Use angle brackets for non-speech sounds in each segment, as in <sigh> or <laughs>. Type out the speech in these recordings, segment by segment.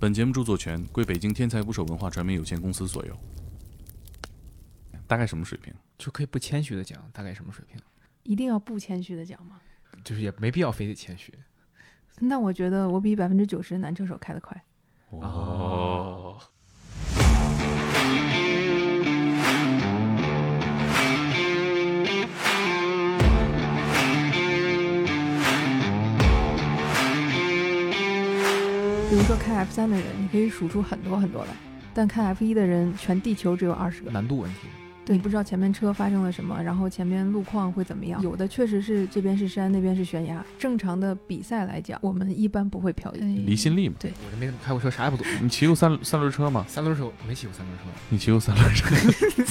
本节目著作权归北京天才捕手文化传媒有限公司所有。大概什么水平？就可以不谦虚的讲，大概什么水平？一定要不谦虚的讲吗？就是也没必要非得谦虚。那我觉得我比百分之九十男车手开得快。哦，看 F 三的人，你可以数出很多很多来，但看 F 一的人，全地球只有二十个。难度问题，对，不知道前面车发生了什么，然后前面路况会怎么样。有的确实是这边是山，那边是悬崖。正常的比赛来讲，我们一般不会漂移。离心力嘛。对我这没怎么开过车，啥也不懂。你骑过三三轮车吗？三轮车我没骑过三轮车，你骑过三轮车？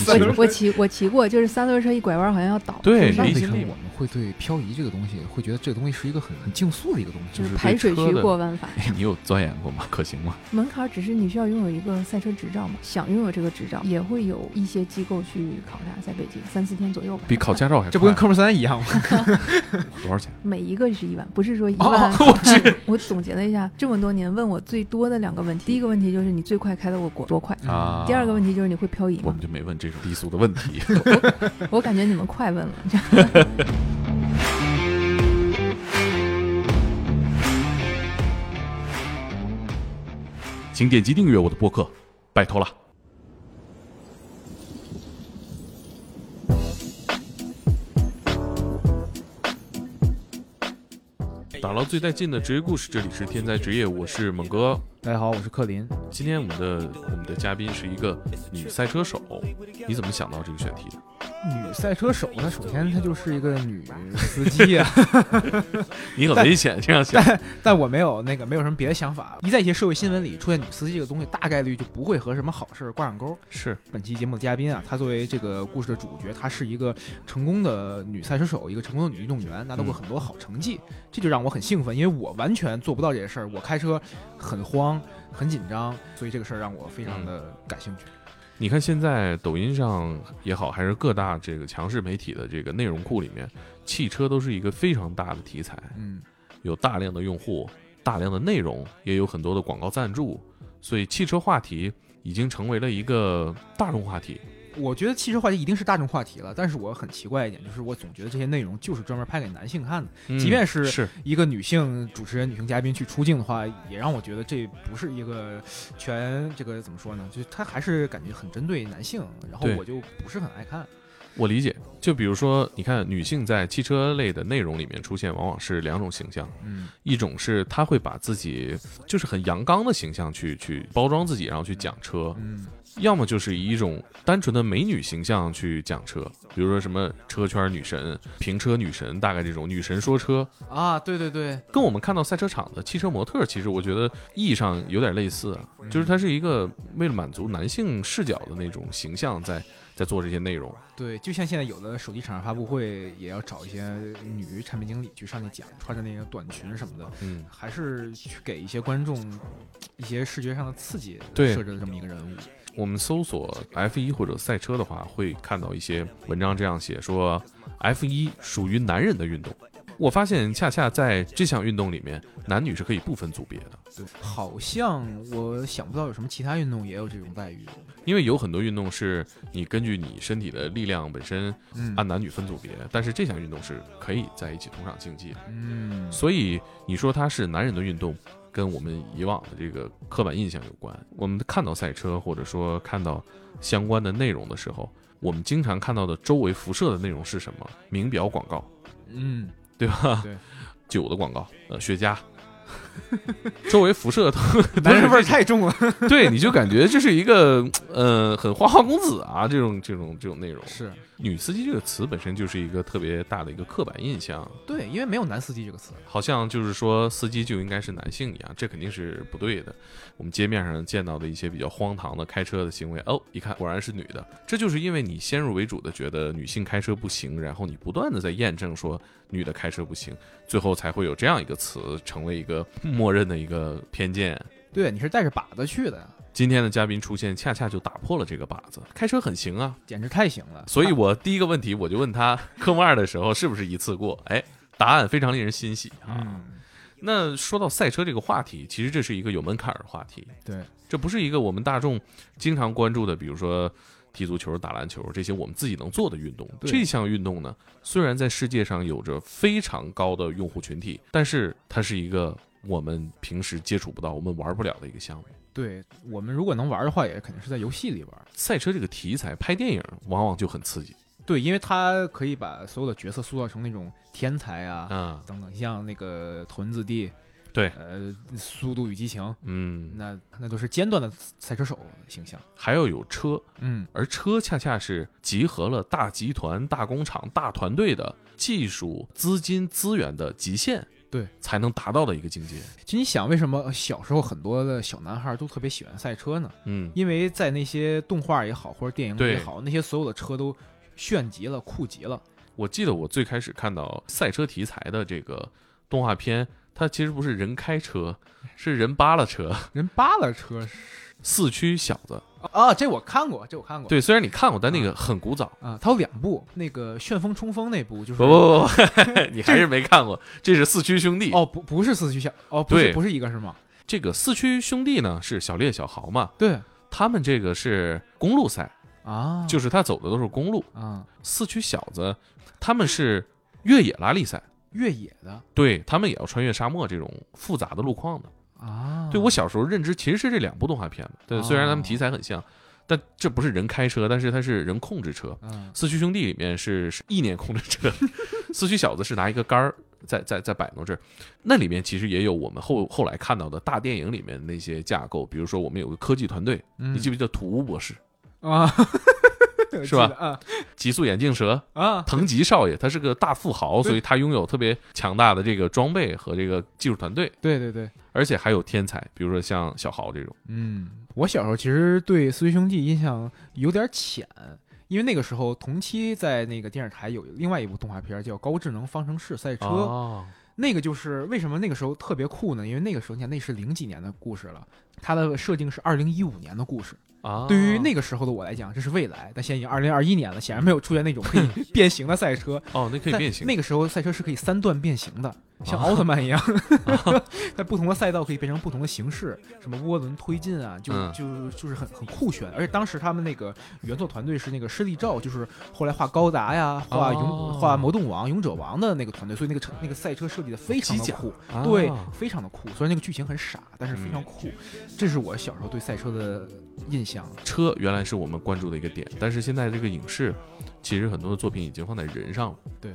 <laughs> 我我骑我骑过，就是三轮车一拐弯好像要倒。对是吧为什么离心力我们会对漂移这个东西会觉得这个东西是一个很很竞速的一个东西？就是排水渠过弯法。哎 <laughs> 你有钻研过吗？可行吗？门槛只是你需要拥有一个赛车执照嘛，想拥有这个执照，也会有一些机构去考察，在北京三四天左右吧。比考驾照还快这不跟科目三一样吗？<laughs> 多少钱？每一个是一万，不是说一哦万。我 <laughs> 去我总结了一下，这么多年问我最多的两个问题，第一个问题就是你最快开得过多快，啊第二个问题就是你会漂移吗我们？就没问这种低俗的问题。我感觉你们快问了。<laughs> 请点击订阅我的播客，拜托了。打捞最带劲的职业故事，这里是天才职业，我是猛哥。大家好，我是克林。今天我们的我们的嘉宾是一个女赛车手，你怎么想到这个选题的？女赛车手，她首先她就是一个女司机啊，<laughs> 你很危险，这样想。但我没有那个没有什么别的想法。一在一些社会新闻里出现女司机这个东西，大概率就不会和什么好事儿挂上钩。是，本期节目的嘉宾啊，她作为这个故事的主角，她是一个成功的女赛车手，一个成功的女运动员，拿到过嗯很多好成绩，这就让我很兴奋，因为我完全做不到这些事儿，我开车很慌。很紧张，所以这个事儿让我非常的感兴趣。你看现在抖音上也好，还是各大这个强势媒体的这个内容库里面，汽车都是一个非常大的题材，嗯，有大量的用户，大量的内容，也有很多的广告赞助，所以汽车话题已经成为了一个大众话题。我觉得汽车话题一定是大众话题了，但是我很奇怪一点，就是我总觉得这些内容就是专门拍给男性看的。嗯即便是是一个女性主持人、女性嘉宾去出镜的话，也让我觉得这不是一个全这个怎么说呢？就是他还是感觉很针对男性，然后我就不是很爱看。我理解，就比如说，你看女性在汽车类的内容里面出现，往往是两种形象，嗯一种是她会把自己就是很阳刚的形象去去包装自己，然后去讲车，嗯要么就是以一种单纯的美女形象去讲车，比如说什么车圈女神、评车女神，大概这种女神说车，啊，对对对，跟我们看到赛车场的汽车模特，其实我觉得意义上有点类似啊，就是它是一个为了满足男性视角的那种形象在在做这些内容。对，就像现在有的手机厂商发布会也要找一些女产品经理去上去讲，穿着那个短裙什么的，嗯，还是去给一些观众一些视觉上的刺激，对。设置的这么一个人物。我们搜索 F 一或者赛车的话，会看到一些文章这样写说，F 一属于男人的运动。我发现恰恰在这项运动里面，男女是可以不分组别的。对，好像我想不到有什么其他运动也有这种待遇。因为有很多运动是你根据你身体的力量本身嗯按男女分组别，但是这项运动是可以在一起同场竞技的。嗯，所以你说它是男人的运动，跟我们以往的这个刻板印象有关。我们看到赛车或者说看到相关的内容的时候，我们经常看到的周围辐射的内容是什么？名表广告，嗯，对吧？对，酒的广告，呃，雪茄。<laughs> 周围辐射都 <laughs> 男人味儿太重了。<laughs> 对，你就感觉这是一个呃很花花公子啊，这种这种这种内容。是女司机这个词本身就是一个特别大的一个刻板印象，对，因为没有男司机这个词。好像就是说司机就应该是男性一样，这肯定是不对的。我们街面上见到的一些比较荒唐的开车的行为，哦，一看果然是女的，这就是因为你先入为主的觉得女性开车不行，然后你不断的在验证说女的开车不行，最后才会有这样一个词成为一个默认的一个偏见。对，你是带着靶子去的，今天的嘉宾出现，恰恰就打破了这个靶子，开车很行啊。简直太行了。所以我第一个问题我就问他科目二的时候是不是一次过？哎，答案非常令人欣喜啊。嗯，那说到赛车这个话题，其实这是一个有门槛儿的话题，对，这不是一个我们大众经常关注的，比如说踢足球、打篮球这些我们自己能做的运动。这项运动呢，虽然在世界上有着非常高的用户群体，但是它是一个我们平时接触不到、我们玩不了的一个项目。对我们如果能玩的话，也肯定是在游戏里玩。赛车这个题材拍电影往往就很刺激。对，因为它可以把所有的角色塑造成那种天才啊，啊，等等，像那个屯子弟，对。呃，速度与激情，嗯，那那都是尖端的赛车手形象。还要有车，嗯，而车恰恰是集合了大集团、大工厂、大团队的技术、资金、资源的极限，对，才能达到的一个境界。其实你想，为什么小时候很多的小男孩都特别喜欢赛车呢？嗯，因为在那些动画也好，或者电影也好，那些所有的车都炫极了、酷极了。我记得我最开始看到赛车题材的这个动画片，它其实不是人开车，是人扒拉车，人扒拉车是四驱小子。啊，这我看过，这我看过。对，虽然你看过，但那个很古早。啊，它有两部，那个旋风冲锋那部就是不不不不，你还 <laughs> 是没看过，这是四驱兄弟。哦，不不是四驱小哦，不是不是一个是吗？这个四驱兄弟呢是小烈、小豪嘛，对他们这个是公路赛，啊，就是他走的都是公路。啊四驱小子他们是越野拉力赛，越野的。对他们也要穿越沙漠这种复杂的路况的。啊，对我小时候认知其实是这两部动画片的，对，虽然他们题材很像，但这不是人开车，但是它是人控制车。嗯四驱兄弟里面是是意念控制车，<laughs> 四驱小子是拿一个杆儿在在在摆弄这儿，那里面其实也有我们后后来看到的大电影里面那些架构，比如说我们有个科技团队，嗯。你记不记得土屋博士、啊，<laughs> 是吧啊极速眼镜蛇、啊，藤吉少爷，他是个大富豪，所以他拥有特别强大的这个装备和这个技术团队，对对对，而且还有天才，比如说像小豪这种。嗯，我小时候其实对四驱兄弟印象有点浅。因为那个时候同期在那个电视台有另外一部动画片叫《高智能方程式赛车》，哦，那个就是为什么那个时候特别酷呢？因为那个时候你看那是零几年的故事了，它的设定是二零一五年的故事。啊，对于那个时候的我来讲，这是未来，但现在已经二零二一年了，显然没有出现那种可以变形的赛车。哦，那可以变形，那个时候赛车是可以三段变形的，像啊奥特曼一样，<laughs> 在不同的赛道可以变成不同的形式，什么涡轮推进啊，就嗯就就是很很酷炫。而且当时他们那个原作团队是那个施力照，就是后来画高达呀、画勇、哦画魔动王、勇者王的那个团队，所以那个车那个赛车设计的非常的酷，啊对，非常的酷。虽然那个剧情很傻，但是非常嗯酷。这是我小时候对赛车的印象。车原来是我们关注的一个点，但是现在这个影视，其实很多的作品已经放在人上了。对，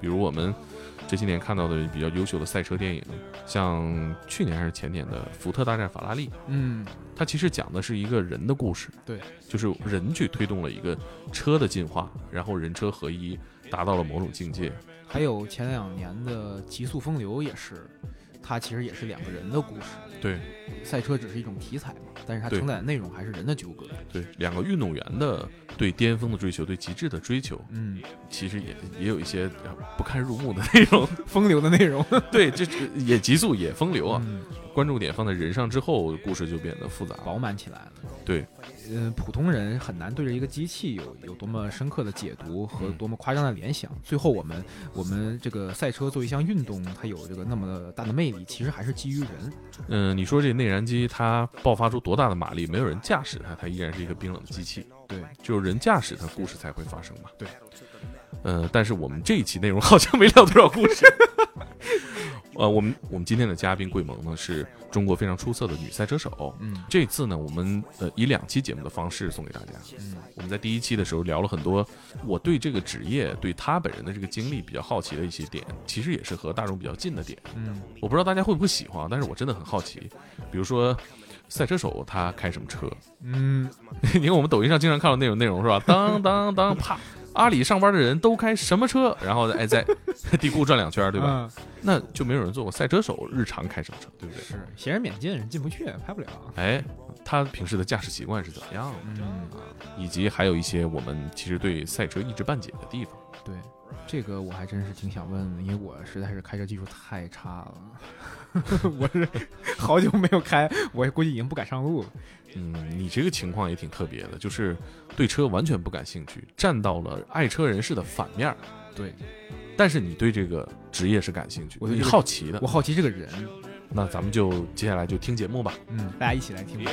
比如我们这些年看到的比较优秀的赛车电影，像去年还是前年的《福特大战法拉利》，嗯，它其实讲的是一个人的故事。对，就是人去推动了一个车的进化，然后人车合一，达到了某种境界。还有前两年的《极速风流》也是，它其实也是两个人的故事。对赛车只是一种题材嘛，但是它承载的内容还是人的纠葛。对，两个运动员的对巅峰的追求，对极致的追求，嗯，其实也也有一些呃不堪入目的内容。<laughs> 风流的内容。<laughs> 对，这这也极速也风流啊。嗯，关注点放在人上之后，故事就变得复杂。饱满起来了。对，嗯，普通人很难对着一个机器有有多么深刻的解读和嗯多么夸张的联想。最后，我们我们这个赛车作为一项运动，它有这个那么大的魅力，其实还是基于人。嗯，你说这内燃机它爆发出多大的马力，没有人驾驶它，它依然是一个冰冷的机器。对，只有人驾驶它，故事才会发生嘛。对。呃，但是我们这一期内容好像没聊多少故事。<laughs> 呃，我们我们今天的嘉宾桂萌呢，是中国非常出色的女赛车手。嗯这次呢，我们呃以两期节目的方式送给大家。嗯我们在第一期的时候聊了很多，我对这个职业、对她本人的这个经历比较好奇的一些点，其实也是和大众比较近的点。嗯我不知道大家会不会喜欢，但是我真的很好奇。比如说，赛车手他开什么车？嗯，<laughs> 因为我们抖音上经常看到那种内容是吧？当当当，啪！阿里上班的人都开什么车？<laughs> 然后哎，在地库转两圈，对吧？嗯那就没有人做过赛车手日常开什么车，对不对？是闲人免进，人进不去，拍不了。哎，他平时的驾驶习惯是怎么样的？嗯，以及还有一些我们其实对赛车一知半解的地方。对，这个我还真是挺想问的，因为我实在是开车技术太差了，<laughs> 我是好久没有开，我估计已经不敢上路了。嗯，你这个情况也挺特别的，就是对车完全不感兴趣，站到了爱车人士的反面儿。对，但是你对这个职业是感兴趣，你我对这个好奇的我，好奇这个人，那咱们就接下来就听节目吧。嗯，大家一起来听吧。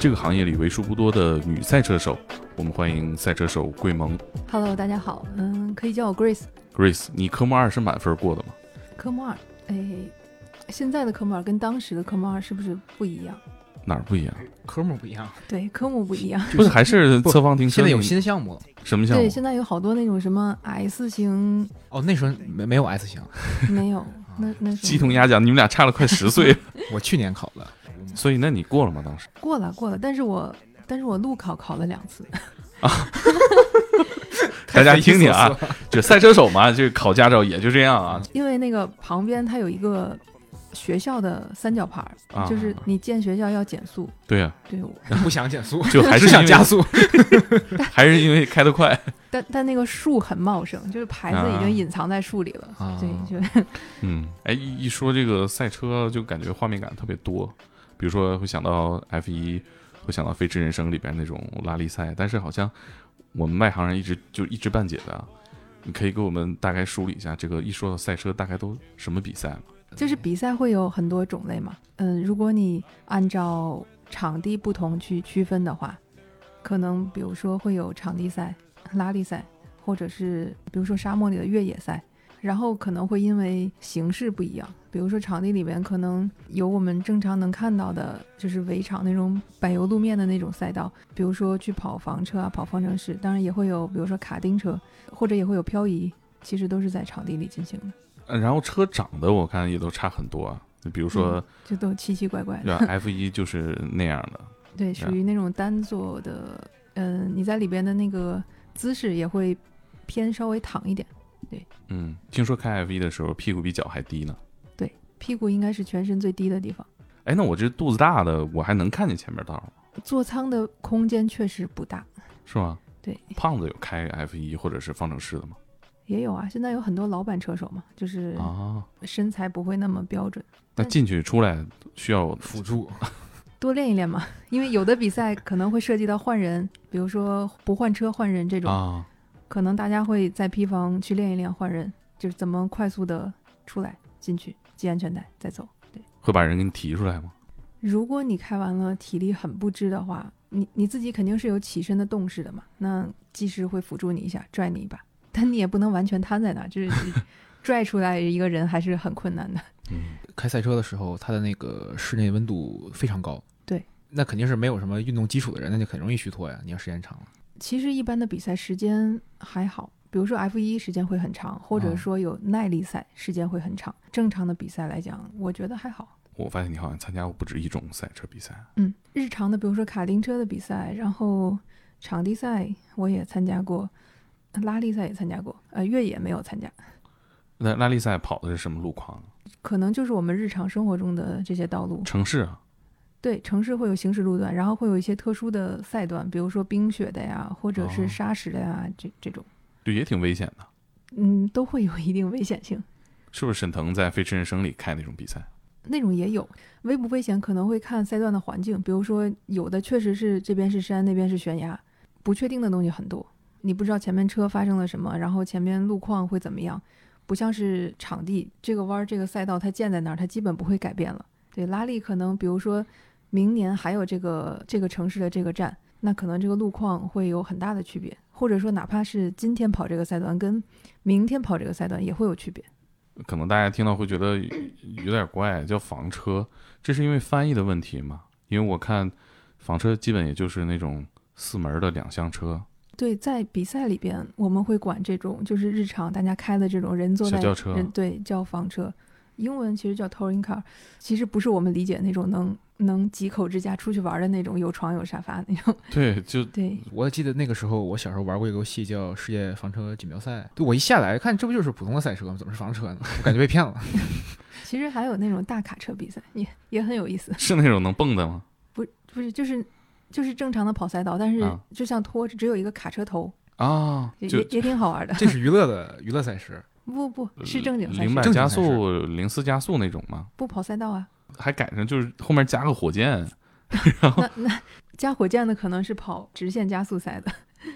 这个行业里为数不多的女赛车手，我们欢迎赛车手桂萌 Hello，大家好，嗯，可以叫我 Grace。Grace。你科目二是满分过的吗？科目二，哎，现在的科目二跟当时的科目二是不是不一样？哪儿不一样？科目不一样，对，科目不一样。<laughs> 不是，还是侧方停车？现在有新项目了。什么项目对，？现在有好多那种什么 S 型，哦，那时候没没有 S 型，<laughs> 没有，那那鸡同鸭讲，你们俩差了快十岁，<laughs> 我去年考的。所以那你过了吗？当时？过了过了，但是我但是我路考考了两次，啊 <laughs> 大家听听啊太匪夷所思了，这赛车手嘛，这个考驾照也就这样啊因为那个旁边它有一个学校的三角牌！就是你进学校要减速。对呀、对，我 <laughs> 不想减速，就还是想加速。<laughs> 还是因为开得快。但但那个树很茂盛，就是牌子已啊经隐藏在树里了。啊对，就嗯，哎，一一说这个赛车，就感觉画面感特别多。比如说会想到 F 一，会想到《飞驰人生》里边那种拉力赛，但是好像我们外行人一直就一知半解的。你可以给我们大概梳理一下，这个一说到赛车，大概都什么比赛吗？就是比赛会有很多种类嘛。嗯，如果你按照场地不同去区分的话，可能比如说会有场地赛、拉力赛，或者是比如说沙漠里的越野赛。然后可能会因为形式不一样，比如说场地里边可能有我们正常能看到的，就是围场那种柏油路面的那种赛道，比如说去跑房车啊、跑方程式，当然也会有，比如说卡丁车，或者也会有漂移，其实都是在场地里进行的，呃然后车长得我看也都差很多啊。比如说，就都奇奇怪怪的。<laughs> 对？F 一就是那样的，对，属于那种单座的，嗯、你在里边的那个姿势也会偏稍微躺一点，对嗯，听说开 F 一的时候屁股比脚还低呢。屁股应该是全身最低的地方。哎，那我这肚子大的，我还能看见前面道吗？座舱的空间确实不大，是吗？对，胖子有开 F 一或者是方程式的吗？也有啊。现在有很多老板车手嘛，就是啊，身材不会那么标准，那进去出来需要辅助 <laughs> 多练一练嘛。因为有的比赛可能会涉及到换人，比如说不换车换人这种，啊，可能大家会在 P 房去练一练换人，就是怎么快速的出来进去，系安全带再走。对。会把人给你提出来吗？如果你开完了体力很不支的话，你你自己肯定是有起身的动势的嘛，那技师会辅助你一下，拽你一把，但你也不能完全瘫在那儿，就是 <laughs> 拽出来一个人还是很困难的。嗯，开赛车的时候，它的那个室内温度非常高。对，那肯定是没有什么运动基础的人，那就很容易虚脱呀。你要时间长了，其实一般的比赛时间还好，比如说 F 一时间会很长，或者哦说有耐力赛时间会很长。正常的比赛来讲，我觉得还好。我发现你好像参加过不止一种赛车比赛。嗯，日常的比如说卡丁车的比赛，然后场地赛我也参加过，拉力赛也参加过，呃，越野没有参加。那拉力赛跑的是什么路况？可能就是我们日常生活中的这些道路。城市啊？对，城市会有行驶路段，然后会有一些特殊的赛段，比如说冰雪的呀，或者是哦沙石的呀，这这种，对，也挺危险的。嗯，都会有一定危险性。是不是沈腾在《飞驰人生》里开那种比赛？那种也有，危不危险可能会看赛段的环境，比如说有的确实是这边是山，那边是悬崖，不确定的东西很多，你不知道前面车发生了什么，然后前面路况会怎么样，不像是场地这个弯儿这个赛道它建在那儿，它基本不会改变了。对，拉力可能比如说明年还有这个这个城市的这个站，那可能这个路况会有很大的区别，或者说哪怕是今天跑这个赛段跟明天跑这个赛段也会有区别。可能大家听到会觉得有点怪，叫房车，这是因为翻译的问题吗？因为我看房车基本也就是那种四门的两厢车，对，在比赛里边，我们会管这种就是日常大家开的这种人坐在小轿车人对叫房车，英文其实叫 touring car，其实不是我们理解那种能能几口之家出去玩的那种有床有沙发那种。<laughs> 对，就 <laughs> 对，我记得那个时候，我小时候玩过一个游戏叫《世界房车锦标赛》，对我一下来看，这不就是普通的赛车吗？怎么是房车呢？<laughs> 我感觉被骗了。其实还有那种大卡车比赛，也也很有意思。是那种能蹦的吗？不不是就是就是正常的跑赛道，但是啊就像拖着只有一个卡车头，啊，也也挺好玩的。这是娱乐的娱乐赛事，不不是正经赛零百事，加速、零四加速那种吗？不跑赛道啊。还改成就是后面加个火箭，<laughs> 那那加火箭的可能是跑直线加速赛的，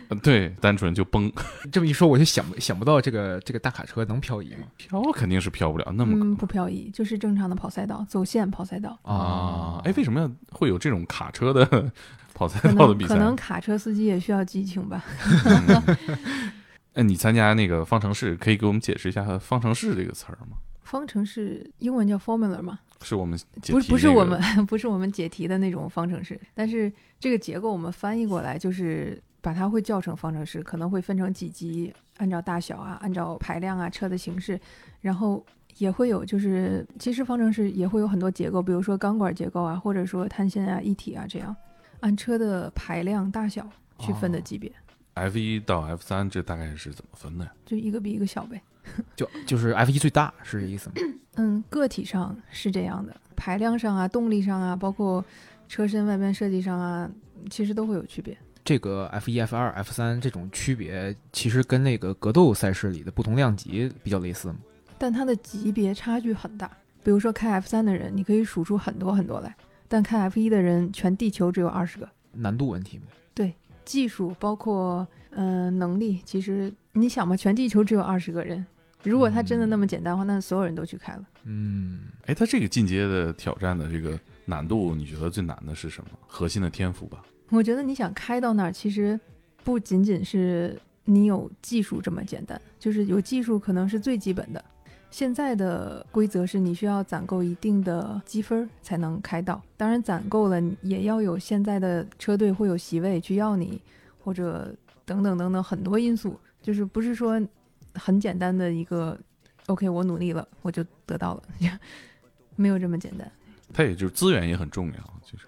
呃对，单纯就崩 <laughs> 这么一说，我就想想不到这个这个大卡车能漂移吗？漂，肯定是漂不了那么嗯，不漂移，就是正常的跑赛道，走线跑赛道。啊！哎，为什么要会有这种卡车的 <laughs> 跑赛道的比赛？能可能卡车司机也需要激情吧。嗯哎，你参加那个方程式，可以给我们解释一下“方程式”这个词儿吗？方程式英文叫 formula 吗，是我们解不是不是我们 <laughs> 不是我们解题的那种方程式，但是这个结构我们翻译过来就是把它会叫成方程式，可能会分成几级，按照大小啊，按照排量啊，车的形式，然后也会有就是其实方程式也会有很多结构，比如说钢管结构啊，或者说碳纤啊、一体啊这样，按车的排量大小去分的级别，F 一到 F 三，这大概是怎么分的呀？就一个比一个小呗。就就是 F 一最大是这意思吗？嗯，个体上是这样的，排量上啊、动力上啊，包括车身外观设计上啊，其实都会有区别。这个 F 一、F 二、F 三这种区别，其实跟那个格斗赛事里的不同量级比较类似吗。但它的级别差距很大。比如说开 F 三的人，你可以数出很多很多来，但开 F 一的人，全地球只有二十个。难度问题嘛。技术包括嗯、呃能力，其实你想嘛，全地球只有二十个人，如果他真的那么简单的话，那所有人都去开了。嗯，哎，他这个进阶的挑战的这个难度，你觉得最难的是什么？核心的天赋吧？我觉得你想开到那儿，其实不仅仅是你有技术这么简单，就是有技术可能是最基本的。现在的规则是你需要攒够一定的积分儿才能开到，当然攒够了也要有现在的车队会有席位去要你，或者等等等等很多因素，就是不是说很简单的一个 OK 我努力了我就得到了，<laughs> 没有这么简单。它也就是资源也很重要，就是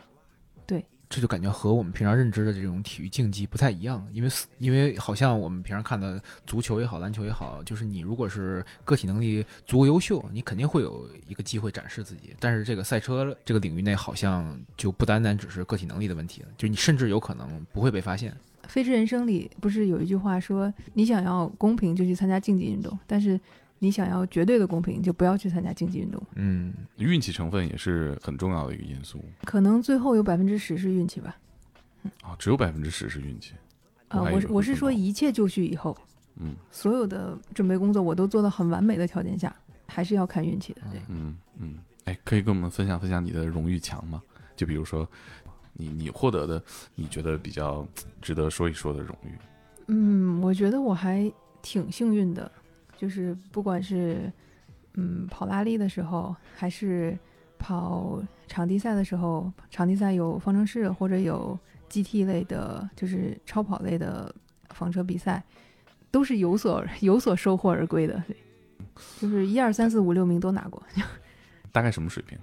这就感觉和我们平常认知的这种体育竞技不太一样，因为因为好像我们平常看的足球也好，篮球也好，就是你如果是个体能力足够优秀，你肯定会有一个机会展示自己。但是这个赛车这个领域内，好像就不单单只是个体能力的问题了，就你甚至有可能不会被发现。《飞驰人生》里不是有一句话说，你想要公平就去参加竞技运动，但是你想要绝对的公平就不要去参加竞技运动。嗯，运气成分也是很重要的一个因素可能最后有百分之十是运气吧。啊，只有百分之十是运气。啊、我我是说一切就绪以后，嗯所有的准备工作我都做到很完美的条件下，还是要看运气的。对，嗯嗯，哎，可以跟我们分享分享你的荣誉墙吗？就比如说你你获得的你觉得比较值得说一说的荣誉。嗯，我觉得我还挺幸运的，就是不管是嗯跑拉力的时候，还是跑场地赛的时候，场地赛有方程式或者有 GT 类的，就是超跑类的房车比赛，都是有所有所收获而归的。就是一二三四五六名都拿过，<laughs> 大概什么水平？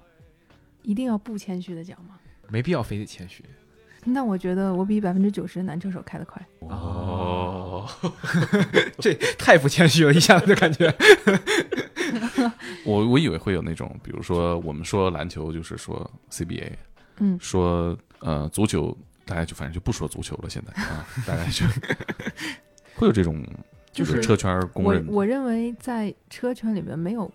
一定要不谦虚的讲吗？没必要非得谦虚。那我觉得我比百分之九十男车手开得快。哦，<laughs> 这太不谦虚了，一下子就感觉。<laughs> <laughs> 我我以为会有那种，比如说我们说篮球就是说 CBA，嗯，说呃足球，大家就反正就不说足球了，现在啊，大家就会有这种就是车圈公我认的我认为在车圈里面没有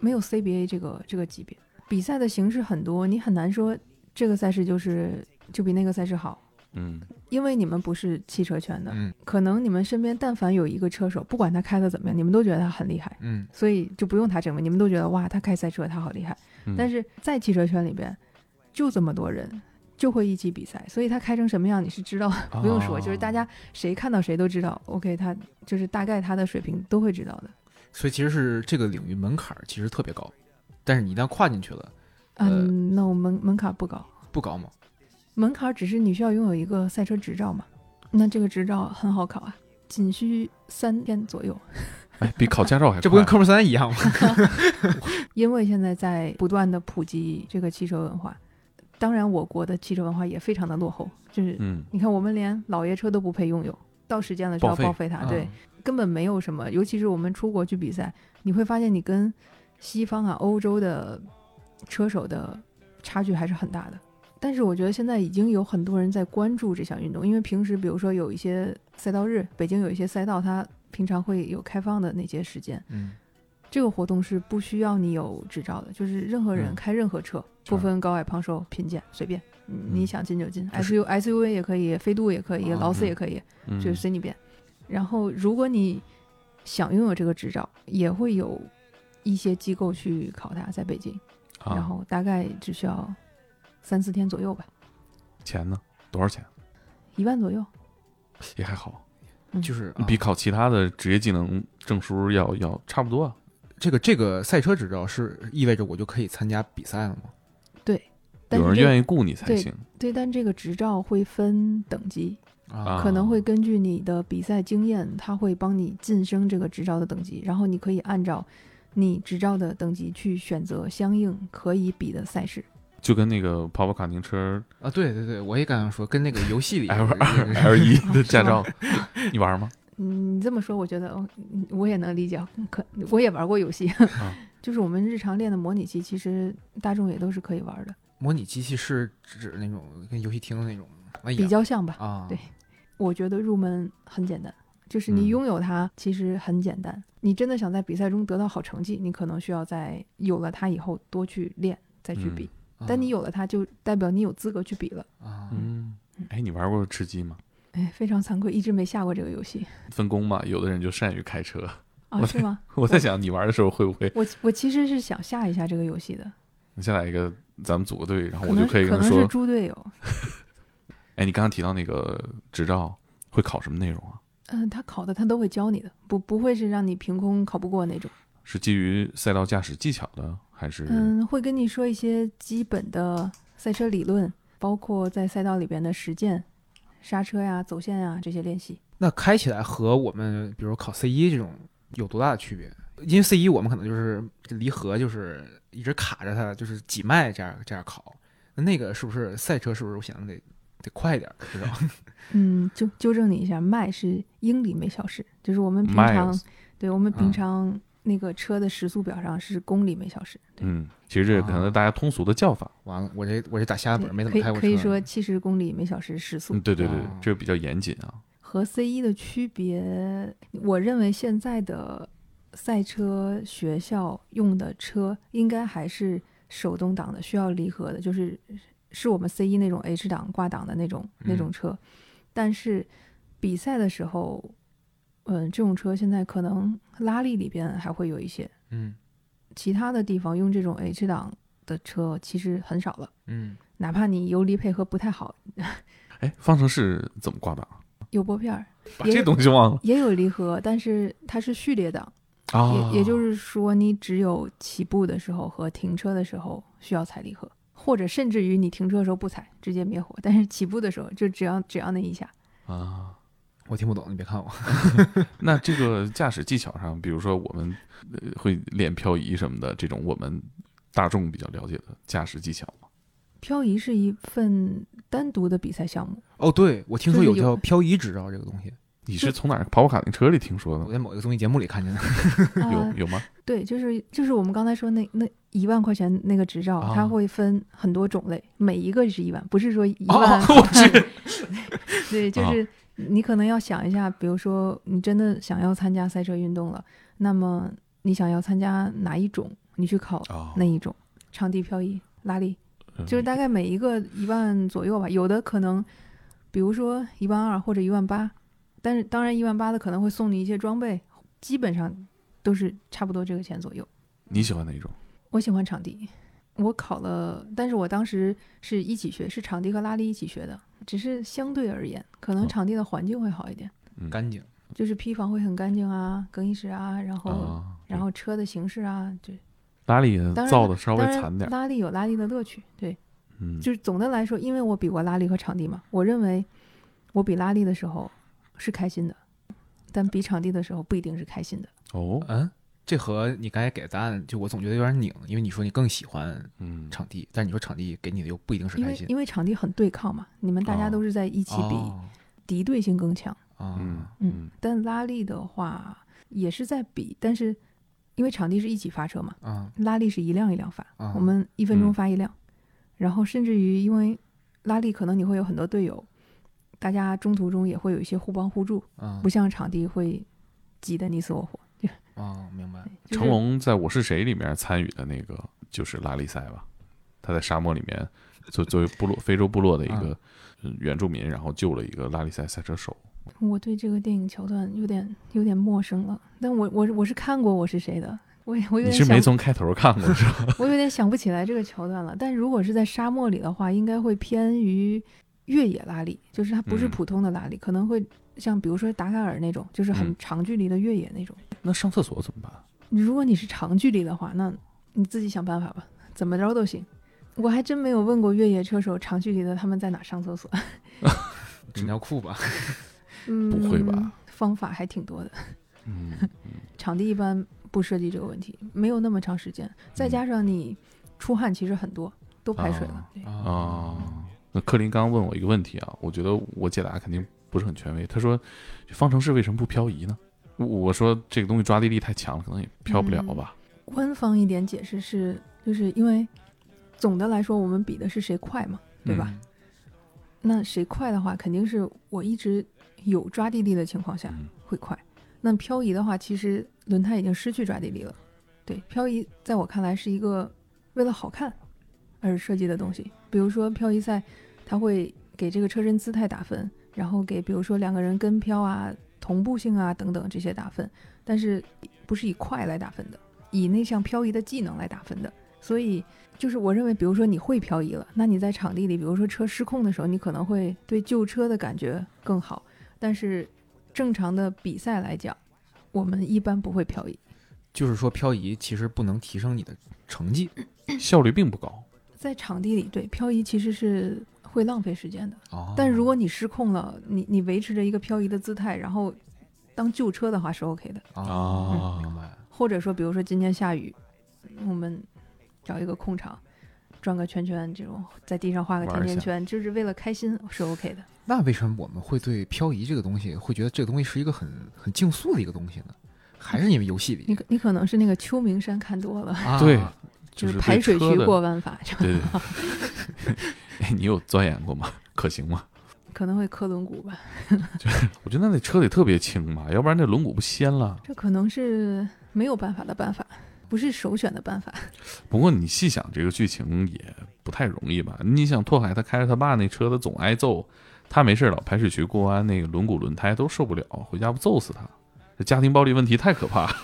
没有 CBA 这个这个级别，比赛的形式很多，你很难说这个赛事就是就比那个赛事好，嗯因为你们不是汽车圈的，嗯可能你们身边但凡有一个车手，不管他开的怎么样，你们都觉得他很厉害，嗯所以就不用他证明，你们都觉得哇，他开赛车他好厉害。嗯，但是在汽车圈里边，就这么多人。就会一起比赛，所以他开成什么样你是知道，不用说，就是大家谁看到谁都知道。OK，他就是大概他的水平都会知道的。所以其实是这个领域门槛儿其实特别高，但是你一旦跨进去了，嗯，那我门门槛不高，不高吗？门槛只是你需要拥有一个赛车执照嘛。那这个执照很好考啊，仅需三天左右。哎，比考驾照还这不跟科目三一样吗？<laughs> 因为现在在不断的普及这个汽车文化，当然我国的汽车文化也非常的落后，就是嗯你看我们连老爷车都不配拥有，到时间了就要报废报废它，对，嗯根本没有什么。尤其是我们出国去比赛，你会发现你跟西方啊、欧洲的车手的差距还是很大的。但是我觉得现在已经有很多人在关注这项运动，因为平时比如说有一些赛道日，北京有一些赛道它平常会有开放的那些时间。嗯这个活动是不需要你有执照的，就是任何人嗯开任何车，不分高矮胖瘦贫贱，随便，嗯你嗯想进就进就是 SU SUV 也可以，飞度也可以，啊劳斯嗯也可以，嗯就是随你便。然后，如果你想拥有这个执照，也会有一些机构去考它，在北京，啊然后大概只需要三四天左右吧，钱呢？多少钱？一万左右。也还好，嗯就是啊比考其他的职业技能证书要要差不多啊。这个这个赛车执照是意味着我就可以参加比赛了吗？有人但是这愿意雇你才行对，但这个执照会分等级，啊可能会根据你的比赛经验，它会帮你晋升这个执照的等级，然后你可以按照你执照的等级去选择相应可以比的赛事。就跟那个跑跑卡丁车啊，对对对，我也刚刚说跟那个游戏里 L 二 L 一的驾照，<laughs> 你玩吗？<laughs> 嗯，你这么说，我觉得我也能理解。可我也玩过游戏，<laughs> 啊就是我们日常练的模拟器，其实大众也都是可以玩的，模拟机器是指那种跟游戏厅的那种哎比较像吧。啊，对我觉得入门很简单，就是你嗯拥有它其实很简单。你真的想在比赛中得到好成绩，你可能需要在有了它以后多去练，再去比。啊但你有了它，就代表你有资格去比了。啊，嗯，哎，你玩过吃鸡吗？哎，非常惭愧，一直没下过这个游戏分工嘛，有的人就善于开车。啊，是吗？<laughs> 我在想，你玩的时候会不会？我我其实是想下一下这个游戏的，你先来一个，咱们组个队，然后我就可以可能是猪队友。<laughs> 哎，你刚刚提到那个执照会考什么内容啊？嗯，他考的他都会教你的，不不会是让你凭空考不过那种。是基于赛道驾驶技巧的，还是？嗯，会跟你说一些基本的赛车理论，包括在赛道里边的实践、刹车呀、走线呀这些练习。那开起来和我们比如考 C 一这种有多大的区别？因为 C 一我们可能就是离合就是一直卡着它，就是几迈这样这样考。那那个是不是赛车？是不是我想得得快一点？知道？<laughs> 嗯，纠纠正你一下，迈是英里每小时，就是我们平 Miles 常对我们平啊常那个车的时速表上是公里每小时。对嗯，其实这可能是大家通俗的叫法。完了，我这我这打瞎对本没怎可以么开过车。可以说七十公里每小时时速。嗯，对对对哦，这个比较严谨啊。和 C 一的区别，我认为现在的赛车学校用的车应该还是手动挡的，需要离合的，就是是我们 C 一那种 H 档挂档的那种那种嗯车。但是比赛的时候，嗯，这种车现在可能拉力里边还会有一些，嗯其他的地方用这种 H 档的车其实很少了。嗯哪怕你油离配合不太好，<laughs> 哎，方程式怎么挂档？有拨片儿，这东西忘了也有离合，但是它是序列档。啊！也也就是说，你只有起步的时候和停车的时候需要踩离合，或者甚至于你停车的时候不踩，直接灭火。但是起步的时候就只要只要那一下，啊，我听不懂，你别看我。<laughs> 那这个驾驶技巧上，比如说我们呃会练漂移什么的，这种我们大众比较了解的驾驶技巧吗？漂移是一份单独的比赛项目。哦，对，我听说有叫漂移执照这个东西，你是从哪儿跑跑卡丁车里听说的？我在某一个综艺节目里看见的。<laughs> 啊有有吗？<laughs> 对，就是就是我们刚才说那那一万块钱那个执照，啊它会分很多种类，每一个是一万，不是说一哦万。我去，对，就啊是你可能要想一下，比如说你真的想要参加赛车运动了，那么你想要参加哪一种，你去考哦那一种，场地漂移、拉力，嗯就是大概每一个一万左右吧。有的可能，比如说一万二或者一万八，但是当然一万八的可能会送你一些装备，基本上都是差不多这个钱左右。你喜欢哪一种？我喜欢场地，我考了，但是我当时是一起学，是场地和拉力一起学的，只是相对而言，可能哦场地的环境会好一点，嗯。干净。就是坯房会很干净啊，更衣室啊，然后、啊，然后车的形式啊，对。拉力造的稍微惨点儿，拉力有拉力的乐趣，对，嗯，就是总的来说，因为我比过拉力和场地嘛，我认为我比拉力的时候是开心的，但比场地的时候不一定是开心的。哦，嗯，这和你刚才给的答案，就我总觉得有点拧，因为你说你更喜欢嗯，场地，但是你说场地给你的又不一定是因为开心。因为场地很对抗嘛，你们大家哦都是在一起比，哦敌对性更强。啊嗯嗯，但拉力的话也是在比，但是因为场地是一起发车嘛，啊拉力是一辆一辆发，啊我们一分钟嗯发一辆，然后甚至于因为拉力可能你会有很多队友，大家中途中也会有一些互帮互助，啊不像场地会挤得你死我活。哦，明白。就是成龙在《我是谁》里面参与的那个就是拉力赛吧？他在沙漠里面作作为部落非洲部落的一个嗯原住民，然后救了一个拉力赛赛车手。我对这个电影桥段有点有点陌生了，但我我我是看过《我是谁》的，我也我有你是点想没从开头看过是吧？<laughs> 我有点想不起来这个桥段了。但如果是在沙漠里的话，应该会偏于越野拉力，就是它不是嗯普通的拉力，可能会像比如说达喀尔那种，就是很嗯长距离的越野那种。那上厕所怎么办？如果你是长距离的话，那你自己想办法吧，怎么着都行。我还真没有问过越野车手长距离的他们在哪上厕所。<laughs> 纸尿裤吧，嗯，不会吧？方法还挺多的。<laughs> 嗯，场地一般不涉及这个问题，没有那么长时间，再加上你出汗其实很多，都排水了。啊那柯林刚刚问我一个问题啊，我觉得我解答肯定不是很权威。他说，方程式为什么不漂移呢？我我说这个东西抓地力太强了，可能也漂不了吧。官方一点解释是，就是因为总的来说，我们比的是谁快嘛，对吧？嗯？那谁快的话，肯定是我一直有抓地力的情况下嗯会快。那漂移的话，其实轮胎已经失去抓地力了。对，漂移在我看来是一个为了好看而设计的东西。比如说漂移赛，它会给这个车身姿态打分，然后给比如说两个人跟漂啊、同步性啊等等这些打分，但是不是以快来打分的，以那项漂移的技能来打分的。所以就是我认为，比如说你会漂移了，那你在场地里，比如说车失控的时候，你可能会对救车的感觉更好。但是正常的比赛来讲，我们一般不会漂移。就是说漂移其实不能提升你的成绩效率并不高。在场地里，对漂移其实是会浪费时间的。哦但如果你失控了，你你维持着一个漂移的姿态，然后当救车的话是 OK 的。啊啊明白或者说，比如说今天下雨，我们找一个空场，转个圈圈，这种在地上画个甜甜圈，就是为了开心是 OK 的。那为什么我们会对漂移这个东西会觉得这个东西是一个很很竞速的一个东西呢？还是因为游戏里你可你可能是那个秋名山看多了，啊对，就是排水渠过弯法，就对对对。<laughs> 哎，<laughs> 你有钻研过吗？<laughs> 可行吗？可能会磕轮毂吧。我觉得那车得特别轻吧，要不然那轮毂不掀了。这可能是没有办法的办法，不是首选的办法。<laughs> 不过你细想，这个剧情也不太容易吧？你想拓海他开着他爸那车，他总挨揍，他没事老排水渠过弯，那个轮毂轮胎都受不了，回家不揍死他？这家庭暴力问题太可怕。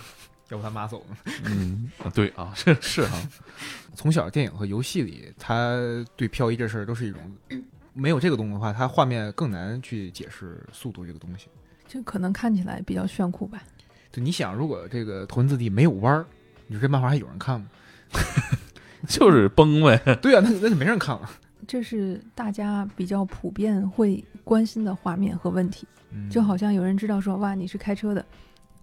要不他妈走呢？嗯，啊 <laughs> 对啊，是是啊，从小电影和游戏里，他对漂移这事儿都是一种 <clears throat> 没有这个东西的话，它画面更难去解释速度这个东西。就可能看起来比较炫酷吧。就你想，如果这个头文字 D 没有弯儿，你说这漫画还有人看吗？<laughs> 就是崩呗。<laughs> 对啊，那那就没人看了。这是大家比较普遍会关心的画面和问题，嗯就好像有人知道说，哇，你是开车的。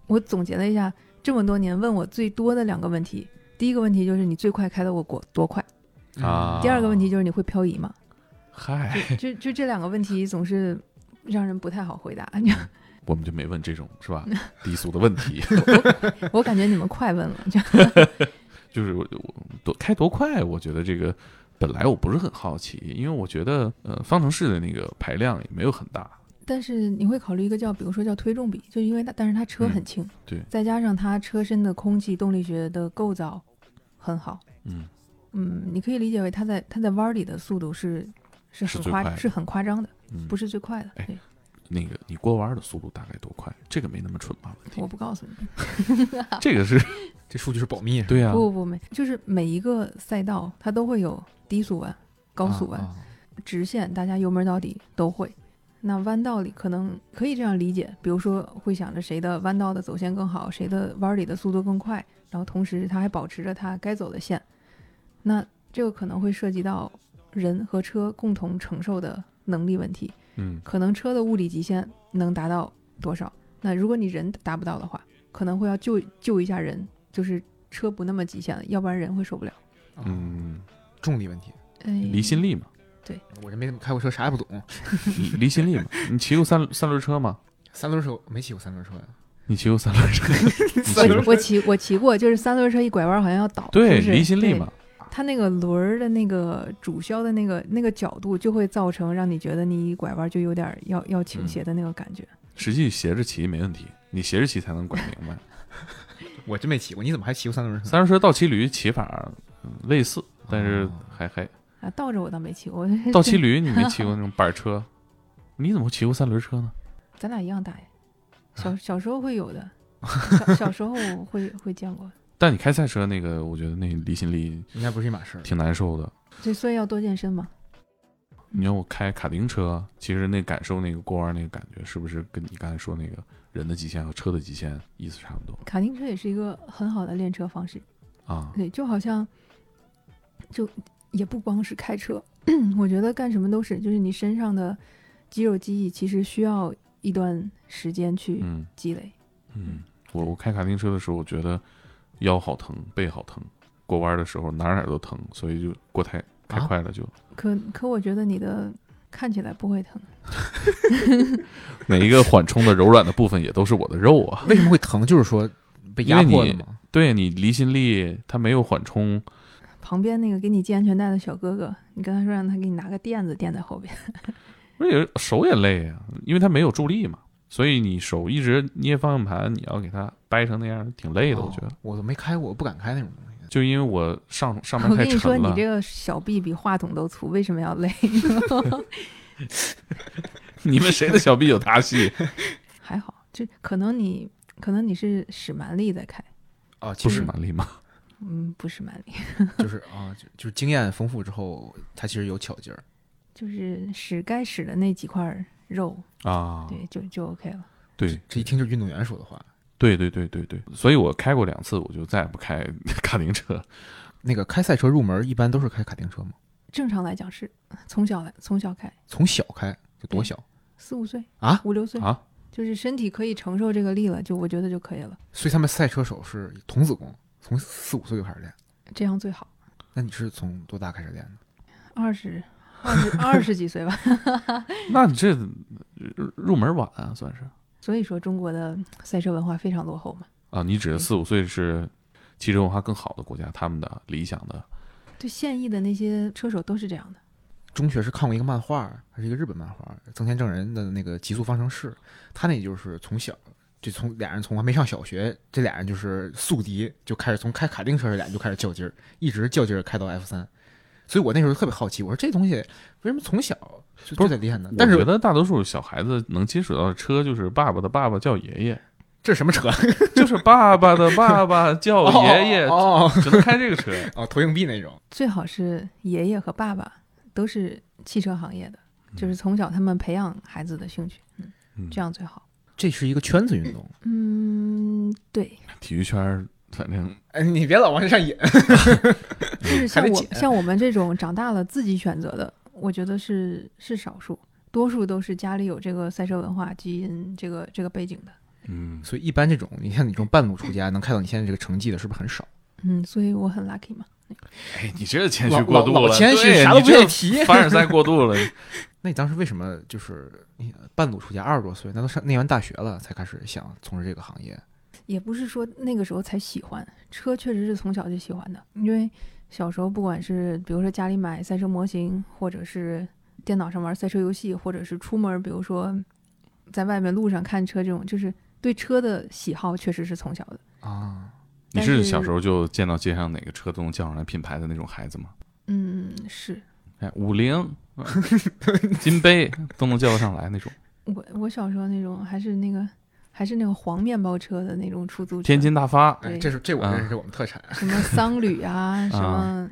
我总结了一下，这么多年问我最多的两个问题，第一个问题就是你最快开的我过多快，啊。第二个问题就是你会漂移吗？嗨，就就就这两个问题总是让人不太好回答。<laughs> 我们就没问这种是吧？低俗的问题，<laughs> 我感觉你们快问了，就 <laughs> 就是我我多开多快，我觉得这个本来我不是很好奇，因为我觉得呃方程式的那个排量也没有很大，但是你会考虑一个叫，比如说叫推重比，就因为它，但是它车很轻，对再加上它车身的空气动力学的构造很好，嗯，嗯，你可以理解为它在它在弯儿里的速度是是很夸是很夸张的，嗯不是最快的。哎对，那个你过弯的速度大概多快？这个没那么蠢吧？我不告诉你，<laughs> 这个是 <laughs> 这数据是保密。对啊，不不不没，就是每一个赛道它都会有低速弯、高速弯、啊直线，大家油门到底都会。那弯道里可能可以这样理解，比如说会想着谁的弯道的走线更好，谁的弯里的速度更快，然后同时它还保持着它该走的线。那这个可能会涉及到人和车共同承受的能力问题，嗯可能车的物理极限能达到多少？那如果你人达不到的话，可能会要救救一下人，就是车不那么极限了，要不然人会受不了。啊嗯，重力问题。哎，离心力嘛，我这没怎么开过车，啥也不懂。离离心力嘛，<laughs> 你骑过三三轮车吗？三轮车没骑过三轮车呀？你骑过三轮车？你骑过 <laughs> 我骑我骑过，就是三轮车一拐弯好像要倒，对是是离心力嘛，它那个轮儿的那个主销的那个那个角度，就会造成让你觉得你一拐弯就有点儿要要倾斜的那个感觉。实际斜着骑没问题，你斜着骑才能拐明白。<laughs> 我真没骑过，你怎么还骑过三轮车？三轮车倒骑驴骑法嗯类似，但是哦还还啊，倒着我倒没骑过，<laughs> 倒骑驴你没骑过那种板车？你怎么会骑过三轮车呢？咱俩一样大呀。啊小小时候会有的，<laughs> 小小时候会会见过，但你开赛车那个，我觉得那离心力应该不是一码事儿。挺难受的。对所以要多健身嘛。你要我开卡丁车，其实那感受那个过弯那个感觉，是不是跟你刚才说那个人的极限和车的极限意思差不多卡丁车也是一个很好的练车方式，啊？对，就好像就也不光是开车，<clears throat> 我觉得干什么都是，就是你身上的肌肉记忆其实需要一段时间去嗯积累。嗯，我我开卡丁车的时候，我觉得腰好疼，背好疼，过弯的时候哪儿哪儿都疼，所以就过太开啊快了就。可可我觉得你的看起来不会疼，<laughs> 每一个缓冲的柔软的部分也都是我的肉啊。为什么会疼？就是说被压迫了吗？对你离心力它没有缓冲，旁边那个给你系安全带的小哥哥，你跟他说让他给你拿个垫子垫在后边，<laughs> 而且手也累啊，因为他没有助力嘛，所以你手一直捏方向盘，你要给它掰成那样，挺累的。我觉得哦，我都没开过，我不敢开那种东西。就因为我上上面太我跟你说，你这，个小臂比话筒都粗，为什么要累？<laughs> 你们谁的小臂有他细？还好，就可能你可能你是使蛮力在开，哦，不实是蛮力吗？嗯，不是蛮力，<laughs> 就是啊，就就是经验丰富之后，他其实有巧劲儿。就是使该使的那几块肉，啊，对，就就 OK 了。对这一听就是运动员说的话。对对对对对，所以我开过两次，我就再也不开 <laughs> 卡丁车。那个开赛车入门一般都是开卡丁车吗？正常来讲是从小来从小开，从小开就多小四五岁啊？五六岁啊，就是身体可以承受这个力了，就我觉得就可以了，所以他们赛车手是童子功，从四五岁就开始练。这样最好。那你是从多大开始练的？二十二十二十几岁吧，<laughs> 那你这入入门晚啊，算是所以说中国的赛车文化非常落后嘛。啊。你指的四五岁是汽车文化更好的国家，他们的理想的对现役的那些车手都是这样的。中学是看过一个漫画，还是一个日本漫画，增田正人的那个《极速方程式》，他那就是从小就从俩人从还没上小学，这俩人就是宿敌，就开始从开卡丁车这俩人就开始较劲儿，一直较劲儿开到 F 三。所以我那时候特别好奇，我说这东西为什么从小就不得练呢？但是我觉得大多数小孩子能接触到的车就是爸爸的爸爸叫爷爷，这是什么车？<laughs> 就是爸爸的爸爸叫爷爷，哦只能开这个车。哦，投硬币那种。最好是爷爷和爸爸都是汽车行业的，嗯就是从小他们培养孩子的兴趣，嗯，嗯这样最好。这是一个圈子运动。嗯，对，体育圈儿反正哎，你别老往这上引。就 <laughs> 是像我还得剪像我们这种长大了自己选择的，我觉得是是少数，多数都是家里有这个赛车文化基因这个这个背景的。嗯，所以一般这种，你像你这种半路出家能看到你现在这个成绩的，是不是很少？嗯，所以我很 lucky 嘛。哎，你这谦虚过度了，老老谦虚对啥都不你这愿意提凡尔赛过度了。<laughs> 那你当时为什么就是半路出家，二十多岁，那都上念完大学了才开始想从事这个行业？也不是说那个时候才喜欢车，确实是从小就喜欢的。因为小时候不管是比如说家里买赛车模型，或者是电脑上玩赛车游戏，或者是出门，比如说在外面路上看车这种，就是对车的喜好确实是从小的。啊，你是是小时候就见到街上哪个车都能叫上来品牌的那种孩子吗？嗯，是哎，五菱、啊金杯都能叫得上来那种。<laughs> 我我小时候那种还是那个还是那个黄面包车的那种出租车，天津大发、哎，这是这我啊认识是我们特产。什么桑旅啊，<laughs> 什么